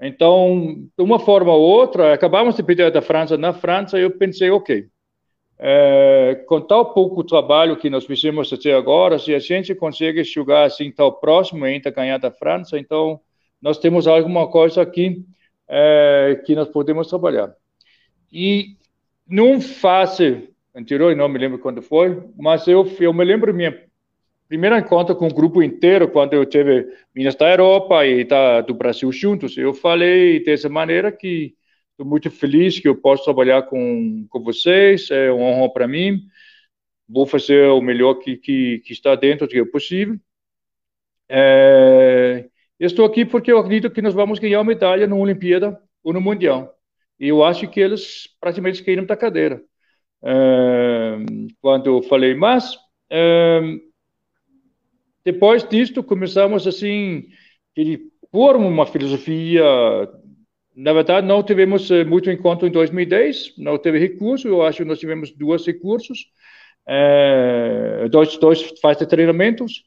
Speaker 2: Então, de uma forma ou outra, acabamos de perder da França na França, eu pensei, ok, é, com tal pouco trabalho que nós fizemos até agora, se a gente consegue chegar assim tão próximo e ainda ganhar da França, então nós temos alguma coisa aqui é, que nós podemos trabalhar. E num fase anterior, não me lembro quando foi, mas eu, eu me lembro minha primeira encontro com o grupo inteiro, quando eu tive Minas da Europa e da, do Brasil juntos, eu falei dessa maneira que Estou muito feliz que eu posso trabalhar com, com vocês, é uma honra para mim. Vou fazer o melhor que, que, que está dentro do que é possível. É, estou aqui porque eu acredito que nós vamos ganhar uma medalha na Olimpíada ou no Mundial. E eu acho que eles praticamente caíram da cadeira. É, quando eu falei, mas é, depois disto começamos assim, por uma filosofia. Na verdade, não tivemos eh, muito encontro em 2010, não teve recurso, eu acho que nós tivemos dois recursos, é, dois, dois fases de treinamentos,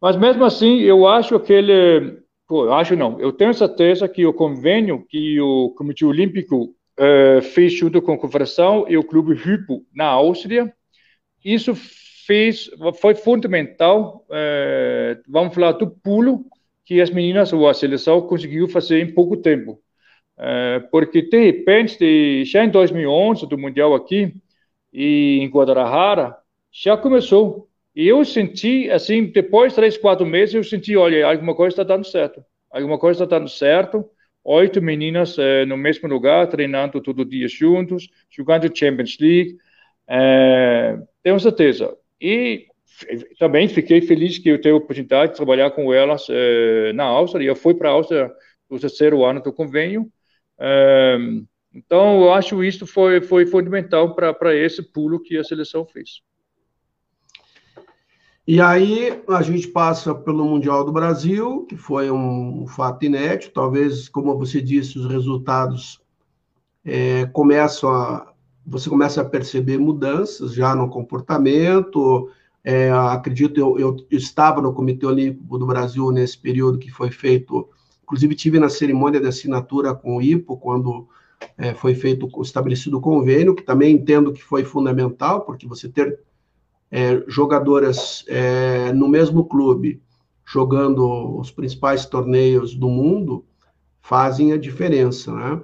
Speaker 2: mas mesmo assim, eu acho que ele, pô, acho não, eu tenho certeza que o convênio que o Comitê Olímpico é, fez junto com a Confederação e o Clube Hypo na Áustria, isso fez, foi fundamental, é, vamos falar do pulo que as meninas ou a seleção conseguiu fazer em pouco tempo. É, porque de repente, já em 2011, do Mundial aqui, e em Guadalajara, já começou. E eu senti, assim, depois de três, quatro meses, eu senti, olha, alguma coisa está dando certo. Alguma coisa está dando certo. Oito meninas é, no mesmo lugar, treinando todo dia juntos, jogando Champions League. É, tenho certeza. E também fiquei feliz que eu tenho a oportunidade de trabalhar com elas é, na Áustria. Eu fui para a Áustria no terceiro ano do convênio então, eu acho isso foi, foi fundamental para esse pulo que a seleção fez.
Speaker 1: E aí a gente passa pelo Mundial do Brasil, que foi um, fato inédito. Talvez, como você disse, os resultados é, começam a. Você começa a perceber mudanças já no comportamento. É, acredito, eu, eu estava no Comitê Olímpico do Brasil nesse período que foi feito Inclusive, tive na cerimônia de assinatura com o IPO, quando é, foi feito, estabelecido o convênio, que também entendo que foi fundamental, porque você ter é, jogadoras é, no mesmo clube, jogando os principais torneios do mundo, fazem a diferença, né?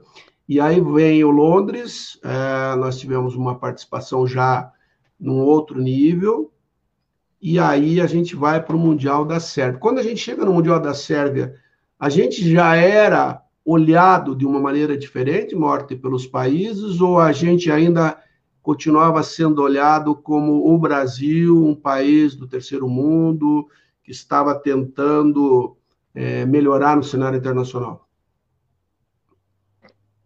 Speaker 1: E aí vem o Londres, é, nós tivemos uma participação já num outro nível, e aí a gente vai para o Mundial da Sérvia. Quando a gente chega no Mundial da Sérvia, a gente já era olhado de uma maneira diferente, morte pelos países, ou a gente ainda continuava sendo olhado como o Brasil, um país do terceiro mundo, que estava tentando é, melhorar no cenário internacional?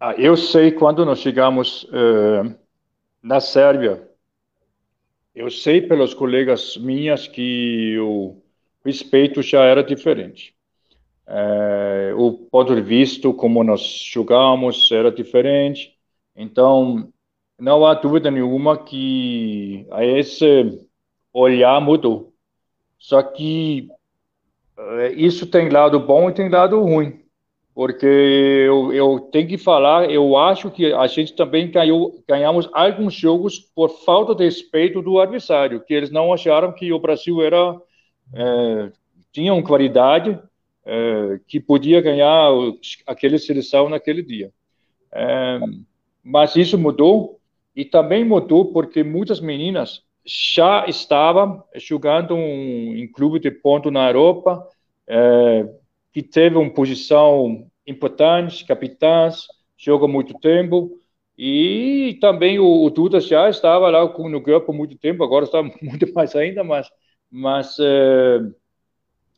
Speaker 2: Ah, eu sei quando nós chegamos uh, na Sérvia, eu sei pelos colegas minhas que o respeito já era diferente. É, o ponto de vista como nós jogamos era diferente. Então, não há dúvida nenhuma que esse olhar mudou. Só que é, isso tem lado bom e tem lado ruim. Porque eu, eu tenho que falar, eu acho que a gente também ganhou, ganhamos alguns jogos por falta de respeito do adversário, que eles não acharam que o Brasil era é, tinha uma qualidade é, que podia ganhar aquele seleção naquele dia. É, mas isso mudou E também mudou porque muitas meninas já estavam jogando um, em clube de ponto na Europa, é, que teve uma posição importante, capitãs, joga muito tempo. E também o, o Duda já estava lá no grupo por muito tempo, agora está <laughs> muito mais ainda, mas, mas é,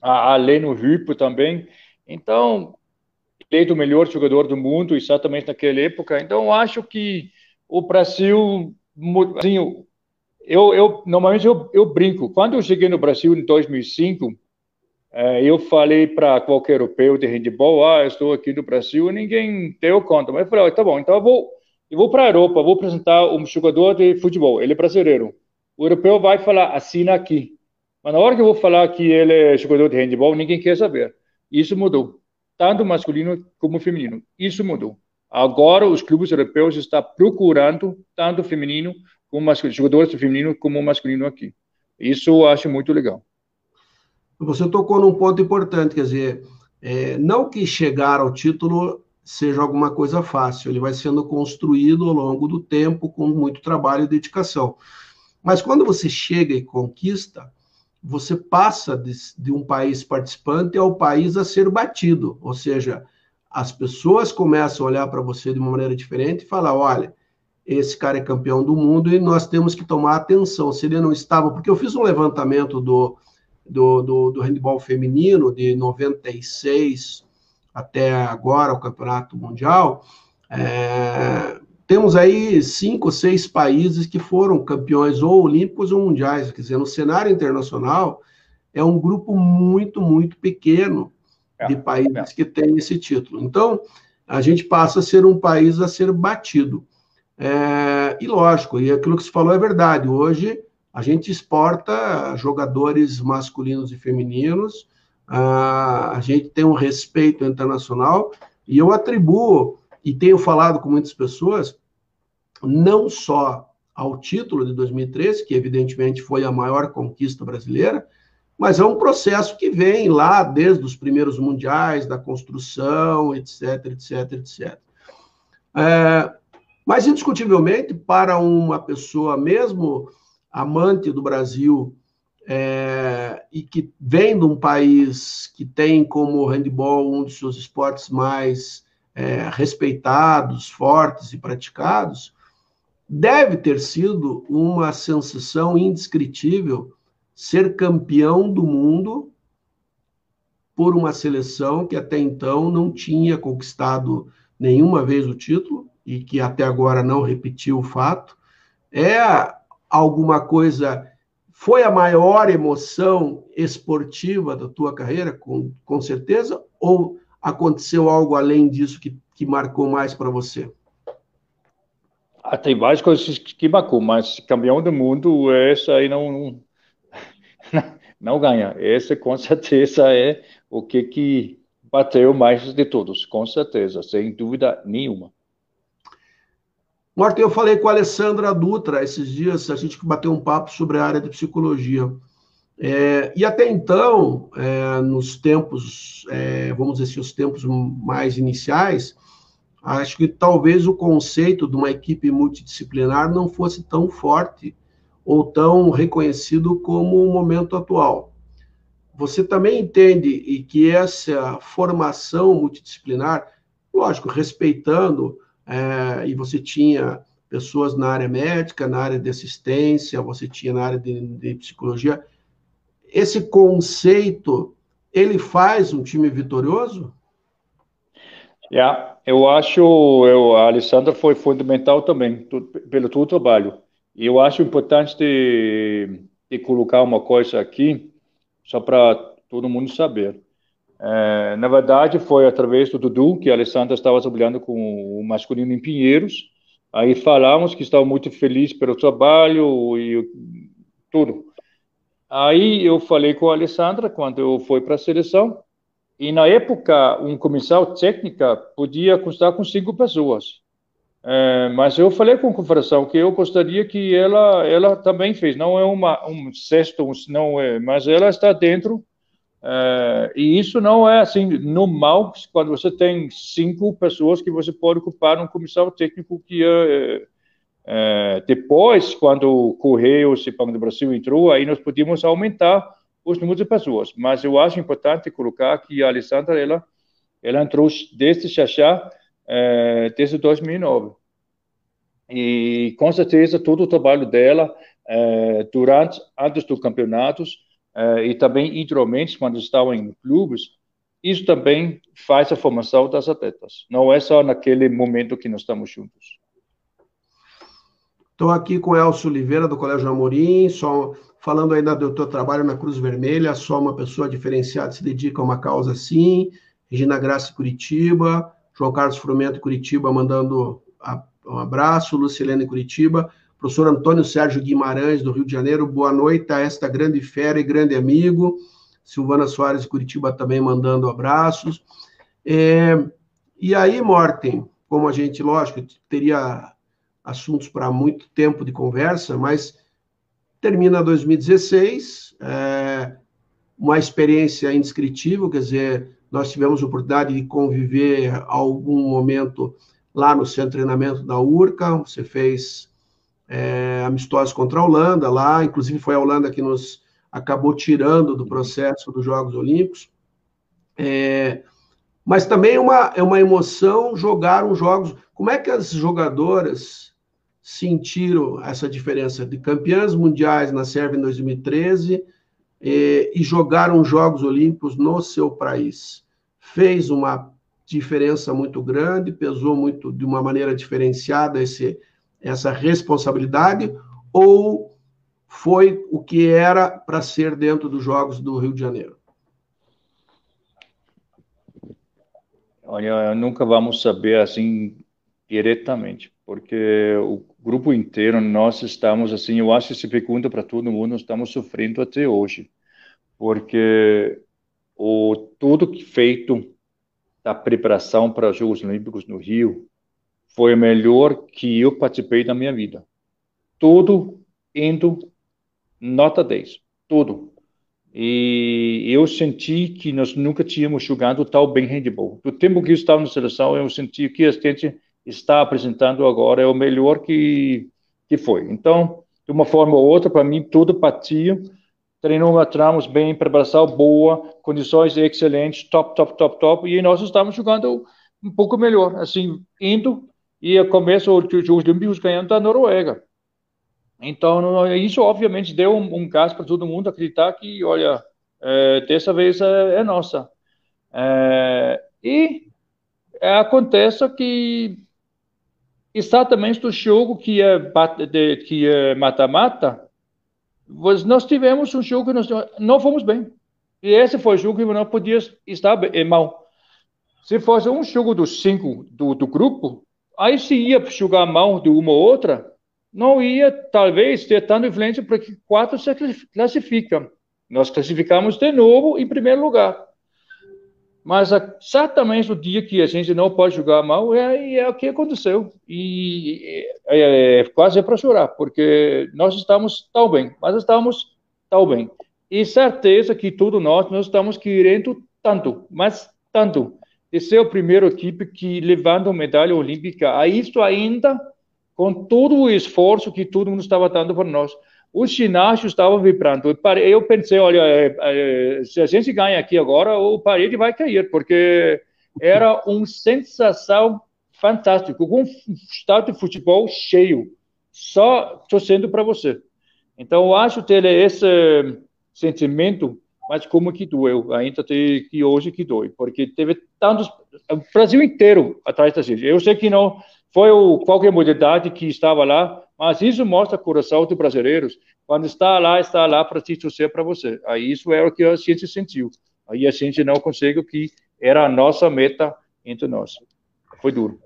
Speaker 2: a, a Leno Hypo também. Então, eleito o melhor jogador do mundo exatamente naquela época. Então, acho que o Brasil, assim, eu, eu normalmente eu, eu brinco. Quando eu cheguei no Brasil em 2005, é, eu falei para qualquer europeu de handebol, ah, eu estou aqui no Brasil, ninguém deu conta. Mas eu falei, tá bom, então eu vou, eu vou para a Europa, vou apresentar um jogador de futebol, ele é brasileiro. O europeu vai falar, assina aqui. Mas na hora que eu vou falar que ele é jogador de handebol, ninguém quer saber. Isso mudou, tanto masculino como feminino. Isso mudou. Agora os clubes europeus estão procurando tanto feminino como masculino, jogadores feminino como masculino aqui. Isso eu acho muito legal.
Speaker 1: Você tocou num ponto importante, quer dizer, é, não que chegar ao título seja alguma coisa fácil, ele vai sendo construído ao longo do tempo com muito trabalho e dedicação. Mas quando você chega e conquista, você passa de, de um país participante ao país a ser batido, ou seja, as pessoas começam a olhar para você de uma maneira diferente e falar: olha, esse cara é campeão do mundo e nós temos que tomar atenção. Se ele não estava, porque eu fiz um levantamento do, do, do, do handball feminino de 96 até agora, o campeonato mundial. É, temos aí cinco, seis países que foram campeões ou olímpicos ou mundiais. Quer dizer, no cenário internacional, é um grupo muito, muito pequeno é, de países é. que têm esse título. Então, a gente passa a ser um país a ser batido. É, e lógico, e aquilo que você falou é verdade. Hoje a gente exporta jogadores masculinos e femininos, a, gente tem um respeito internacional, e eu atribuo, e tenho falado com muitas pessoas, não só ao título de 2013, que evidentemente foi a maior conquista brasileira, mas é um processo que vem lá desde os primeiros mundiais, da construção, etc, etc, etc. É, mas, indiscutivelmente, para uma pessoa, mesmo amante do Brasil, é, e que vem de um país que tem como handball um dos seus esportes mais é, respeitados, fortes e praticados, deve ter sido uma sensação indescritível ser campeão do mundo por uma seleção que até então não tinha conquistado nenhuma vez o título e que até agora não repetiu o fato. É alguma coisa. Foi a maior emoção esportiva da tua carreira, com, com certeza? Ou aconteceu algo além disso que, que marcou mais para você?
Speaker 2: Ah, tem várias coisas que marcou, mas campeão do mundo, essa aí não, não <laughs> ganha. Esse, com <laughs> certeza, é o que, que bateu mais de todos, com certeza, sem dúvida nenhuma.
Speaker 1: Morten, eu falei com a Alessandra Dutra esses dias, a gente bateu um papo sobre a área de psicologia. É, e até então, é, nos tempos, é, vamos dizer assim, os tempos mais iniciais, acho que talvez o conceito de uma equipe multidisciplinar não fosse tão forte ou tão reconhecido como o momento atual. Você também entende e que essa formação multidisciplinar, lógico, respeitando, é, e você tinha pessoas na área médica, na área de assistência, você tinha na área de, de psicologia. Esse conceito, ele faz um time vitorioso?
Speaker 2: Yeah, eu acho, eu, a Alessandra foi fundamental também, tudo, pelo teu trabalho. E eu acho importante de, de colocar uma coisa aqui, só para todo mundo saber. É, na verdade, foi através do Dudu que a Alessandra estava trabalhando com o masculino em Pinheiros. Aí falamos que estava muito feliz pelo trabalho e tudo. Aí eu falei com a Alessandra quando eu fui para a seleção. E na época, um comissão técnica podia constar com cinco pessoas. É, mas eu falei com a confederação que eu gostaria que ela ela também fez. Não é uma um sexto, não é, mas ela está dentro. É, e isso não é assim normal quando você tem cinco pessoas que você pode ocupar um comissão técnico que é, É, depois, quando o Correios e Banco do Brasil entrou, aí nós podíamos aumentar os números de pessoas. Mas eu acho importante colocar que a Alessandra, ela, ela entrou desde Xaxá, é, desde 2009. E, com certeza, todo o trabalho dela, durante, antes dos campeonatos, e também interiormente, quando estavam em clubes, isso também faz a formação das atletas. Não é só naquele momento que nós estamos juntos.
Speaker 1: Estou aqui com Elcio Oliveira, do Colégio Amorim, só falando ainda do teu trabalho na Cruz Vermelha, só uma pessoa diferenciada se dedica a uma causa assim. Regina Graça, Curitiba, João Carlos Frumento, Curitiba, mandando um abraço, Lucilene Curitiba, professor Antônio Sérgio Guimarães, do Rio de Janeiro, boa noite a esta grande fera e grande amigo. Silvana Soares, Curitiba, também mandando abraços. É, e aí, Morten, como a gente, lógico, teria assuntos para muito tempo de conversa, mas termina 2016, é, uma experiência indescritível, quer dizer, nós tivemos a oportunidade de conviver algum momento lá no de treinamento da URCA, você fez é, amistosos contra a Holanda lá, inclusive foi a Holanda que nos acabou tirando do processo dos Jogos Olímpicos. É, mas também é uma, é uma emoção jogar os jogos. Como é que as jogadoras sentiram essa diferença de campeãs mundiais na Sérvia em 2013 e, e jogaram Jogos Olímpicos no seu país. Fez uma diferença muito grande, pesou muito de uma maneira diferenciada esse, essa responsabilidade, ou foi o que era para ser dentro dos Jogos do Rio de Janeiro?
Speaker 2: Olha, nunca vamos saber assim diretamente, porque o grupo inteiro, nós estamos assim, eu acho que se pergunta para todo mundo, estamos sofrendo até hoje, porque o tudo que feito da preparação para os Jogos Olímpicos no Rio foi o melhor que eu participei da minha vida. Tudo indo nota 10, tudo. E eu senti que nós nunca tínhamos jogado tão bem handball. Do tempo que eu estava na seleção, eu senti que a gente está apresentando agora é o melhor que, que foi. Então, de uma forma ou outra, para mim, tudo partia. Treinamos bem, preparação boa, condições excelentes, top, top, top, top. E nós estávamos jogando um pouco melhor, assim, indo. E começo os Jogos Olímpicos ganhando da Noruega. Então, isso obviamente deu um, um gás para todo mundo acreditar que, olha, é, dessa vez é, é nossa. É, e acontece que exatamente do jogo que é que é mata-mata, nós tivemos um jogo que nós não fomos bem. E esse foi o jogo que não podia estar bem, mal. Se fosse um jogo dos cinco do, do grupo, aí se ia jogar mal de uma ou outra, não ia talvez ter tanta influência para que quatro se classificam. Nós classificamos de novo em primeiro lugar. Mas exatamente no dia que a gente não pode jogar mal, é, é o que aconteceu. E é, é quase é para chorar, porque nós estamos tão bem, mas estamos tão bem. E certeza que tudo nós, nós estamos querendo tanto, mas tanto, de ser a primeira equipe que levanta medalha olímpica. A isso ainda, com todo o esforço que todo mundo estava dando para nós os ginásios estavam vibrando. Eu pensei, olha, é, é, se a gente ganha aqui agora, o parede vai cair, porque era uma sensação fantástica, com um estado de futebol cheio, só torcendo para você. Então, eu acho ter esse sentimento, mas como que doeu, ainda tem que hoje que dói, porque teve tantos, o Brasil inteiro atrás da gente. Eu sei que não foi o, qualquer modalidade que estava lá, mas isso mostra o coração dos brasileiros. Quando está lá, está lá para te torcer para você. Aí isso é o que a gente sentiu. Aí a gente não consegue o que era a nossa meta entre nós. Foi duro.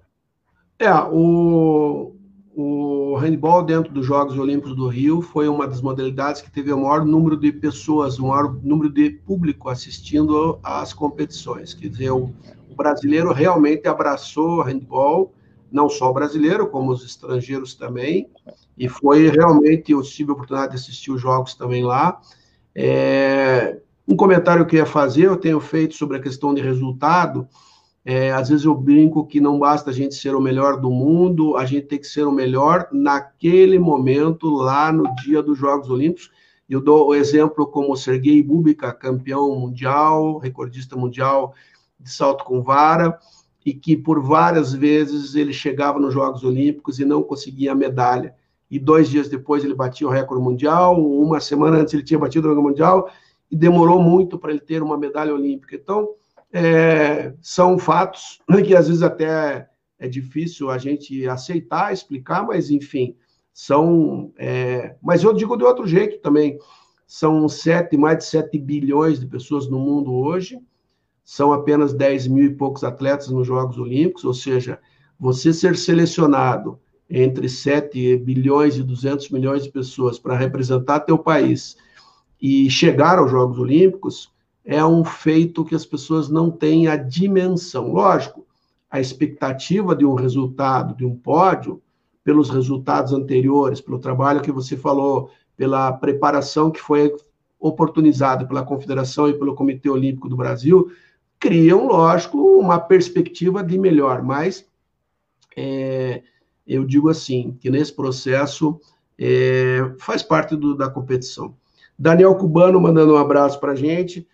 Speaker 1: É, o, o handball dentro dos Jogos Olímpicos do Rio foi uma das modalidades que teve o maior número de pessoas, o maior número de público assistindo às competições. Quer dizer, o, brasileiro realmente abraçou o handball não só o brasileiro, como os estrangeiros também, e foi realmente, eu tive a oportunidade de assistir os jogos também lá. É, um comentário que eu ia fazer, eu tenho feito sobre a questão de resultado, É, às vezes eu brinco que não basta a gente ser o melhor do mundo, a gente tem que ser o melhor naquele momento, lá no dia dos Jogos Olímpicos. Eu dou o exemplo como Sergei Bubika, campeão mundial, recordista mundial de salto com vara, e que por várias vezes ele chegava nos Jogos Olímpicos e não conseguia a medalha. E dois dias depois ele batia o recorde mundial, uma semana antes ele tinha batido o recorde mundial, e demorou muito para ele ter uma medalha olímpica. Então, é, são fatos que às vezes até é difícil a gente aceitar, explicar, mas enfim, são. É, mas eu digo de outro jeito também. São sete, mais de 7 bilhões de pessoas no mundo hoje, são apenas 10 mil e poucos atletas nos Jogos Olímpicos, ou seja, você ser selecionado entre 7 bilhões e 200 milhões de pessoas para representar teu país e chegar aos Jogos Olímpicos, é um feito que as pessoas não têm a dimensão. Lógico, a expectativa de um resultado, de um pódio, pelos resultados anteriores, pelo trabalho que você falou, pela preparação que foi oportunizada pela Confederação e pelo Comitê Olímpico do Brasil, criam, lógico, uma perspectiva de melhor, mas é, eu digo assim, que nesse processo é, faz parte do, da competição. Daniel Cubano mandando um abraço para a gente.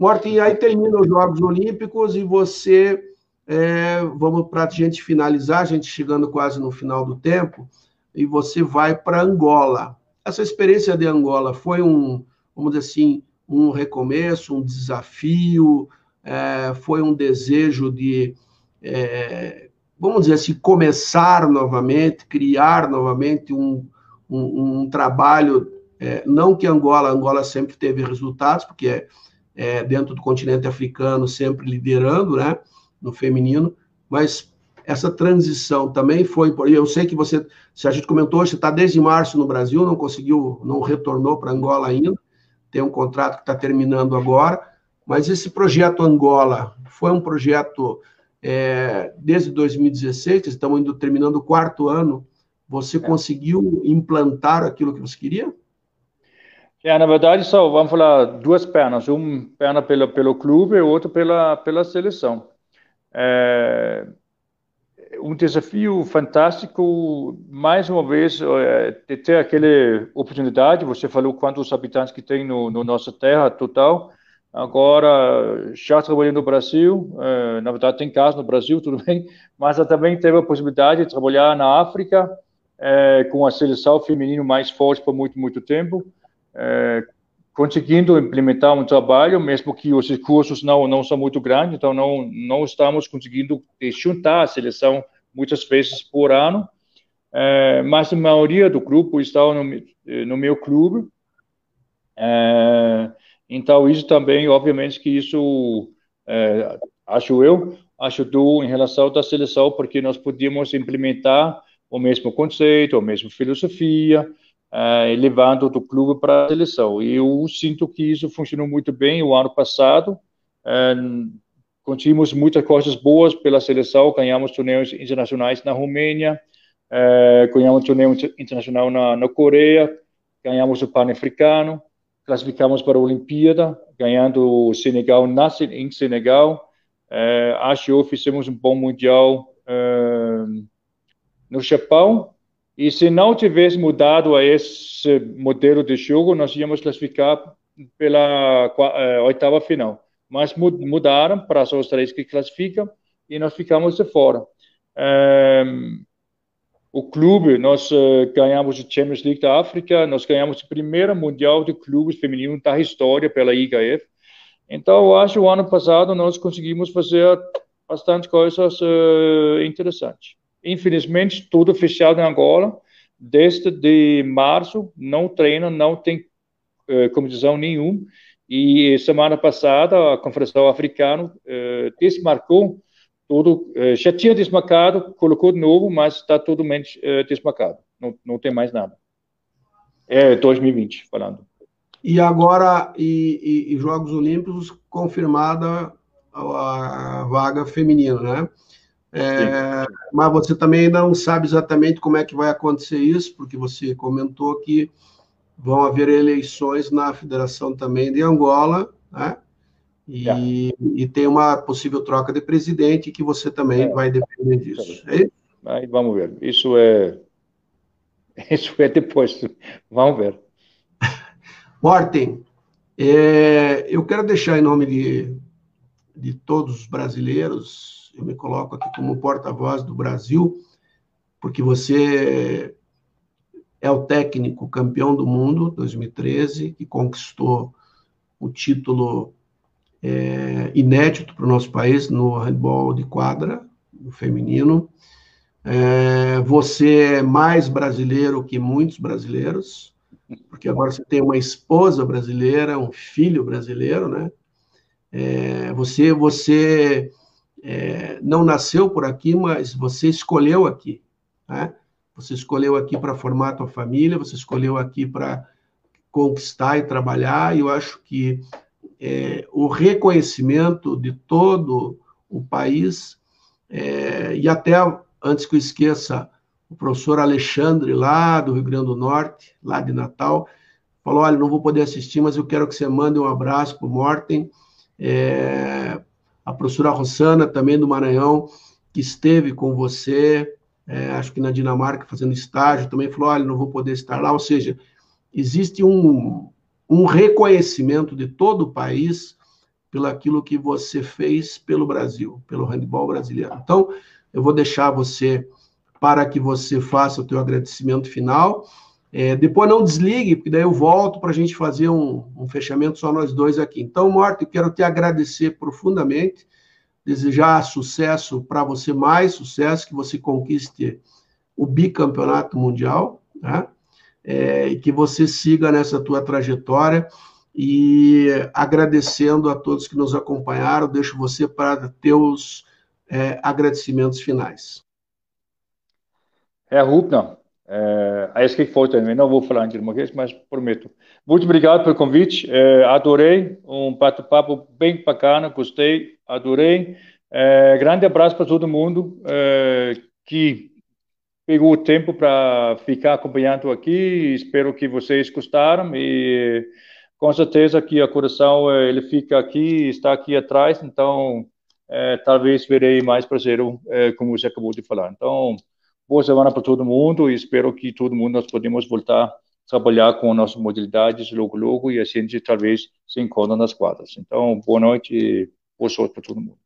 Speaker 1: Morten, aí termina os Jogos Olímpicos e você, é, vamos para a gente finalizar, a gente chegando quase no final do tempo, e você vai para Angola. Essa experiência de Angola foi um, vamos dizer assim, um recomeço, um desafio, é, foi um desejo de, é, vamos dizer assim, começar novamente, criar novamente um, um, um trabalho, é, não que Angola, Angola sempre teve resultados, porque é é, dentro do continente africano, sempre liderando, né, no feminino, mas essa transição também foi, eu sei que você, se a gente comentou, você está desde março no Brasil, não conseguiu, não retornou para Angola ainda, tem um contrato que está terminando agora, mas esse projeto Angola foi um projeto é, desde 2016, estamos indo terminando o quarto ano, você é. conseguiu implantar aquilo que você queria?
Speaker 2: É, na verdade, só vamos falar duas pernas, uma perna pelo, pelo clube e outra pela, pela seleção. É um desafio fantástico, mais uma vez, de ter aquela oportunidade, você falou quantos habitantes que tem no, no nossa terra total, agora já trabalhei no Brasil, é, na verdade tem casa no Brasil, tudo bem, mas eu também teve a possibilidade de trabalhar na África, com a seleção feminina mais forte por muito, muito tempo, é, conseguindo implementar um trabalho, mesmo que os recursos não não são muito grandes, então não não estamos conseguindo juntar a seleção muitas vezes por ano, é, mas a maioria do grupo está no, no meu clube, é, então isso também, obviamente que isso, é, acho eu, ajudou em relação da seleção, porque nós podíamos implementar o mesmo conceito, a mesma filosofia, uh, levando do clube para a seleção. E eu sinto que isso funcionou muito bem o ano passado. Uh, conseguimos muitas coisas boas pela seleção, ganhamos torneios internacionais na Romênia, uh, ganhamos torneio internacional na, na Coreia, ganhamos o Pan-Africano, classificamos para a Olimpíada, ganhando o Senegal na, em Senegal. Uh, acho que fizemos um bom mundial no Japão e se não tivesse mudado a esse modelo de jogo, nós íamos classificar pela uh, oitava final. Mas mudaram para os três que classificam e nós ficamos de fora. Um, o clube, nós uh, ganhamos a Champions League da África, nós ganhamos o primeiro Mundial de Clubes Feminino da história pela IHF. Então, eu acho que o ano passado nós conseguimos fazer bastante coisas uh, interessantes. Infelizmente, tudo fechado em Angola. Desde de março, não treina, não tem uh, competição nenhuma. E semana passada, a Confederação Africana uh, desmarcou tudo, uh, já tinha desmarcado, colocou de novo, mas está totalmente uh, desmarcado. Não, não tem mais nada. É 2020, falando.
Speaker 1: E agora, e, e, e Jogos Olímpicos, confirmada a, a vaga feminina, né? É, mas você também não sabe exatamente como é que vai acontecer isso, porque você comentou que vão haver eleições na Federação também de Angola, né? E, é. e, tem uma possível troca de presidente que você também é. vai depender disso. É
Speaker 2: Aí vamos ver. Isso é <laughs> isso é depois. Vamos ver. <laughs>
Speaker 1: Morten, é, eu quero deixar em nome de, de todos os brasileiros, eu me coloco aqui como porta-voz do Brasil, porque você é o técnico campeão do mundo 2013, que conquistou o título é, inédito para o nosso país no handball de quadra, no feminino. É, você é mais brasileiro que muitos brasileiros, porque agora você tem uma esposa brasileira, um filho brasileiro, né? É, você você é, não nasceu por aqui, mas você escolheu aqui, né? Você escolheu aqui para formar a tua família, você escolheu aqui para conquistar e trabalhar, e eu acho que é, o reconhecimento de todo o país, é, e até antes que eu esqueça, o professor Alexandre, lá do Rio Grande do Norte, lá de Natal, falou: Olha, não vou poder assistir, mas eu quero que você mande um abraço para o Morten. É, a professora Rossana, também do Maranhão, que esteve com você, é, acho que na Dinamarca, fazendo estágio, também falou: Olha, não vou poder estar lá. Ou seja, existe um, um reconhecimento de todo o país pelo aquilo que você fez pelo Brasil, pelo handball brasileiro. Então, eu vou deixar você para que você faça o teu agradecimento final. É, depois não desligue, porque daí eu volto para a gente fazer um, um, fechamento só nós dois aqui. Então, Morte, quero te agradecer profundamente, desejar sucesso para você, mais sucesso, que você conquiste o bicampeonato mundial, né? É, e que você siga nessa tua trajetória e agradecendo a todos que nos acompanharam, deixo você para teus é, agradecimentos finais.
Speaker 2: Herr Rubner, é, é isso que foi também. Não vou falar em dinamarquês, mas prometo. Muito obrigado pelo convite. É, adorei. Um bate-papo bem bacana. Gostei. Adorei. É, grande abraço para todo mundo é, que pegou o tempo para ficar acompanhando aqui. Espero que vocês gostaram e com certeza que a coração ele fica aqui, está aqui atrás. Então talvez verei mais prazeiro, é, como você acabou de falar. Então, boa semana para todo mundo e espero que todo mundo nós podemos voltar a trabalhar com nossas modalidades logo, logo e assim a gente talvez se encontra nas quadras. Então, boa noite e boa sorte para todo mundo.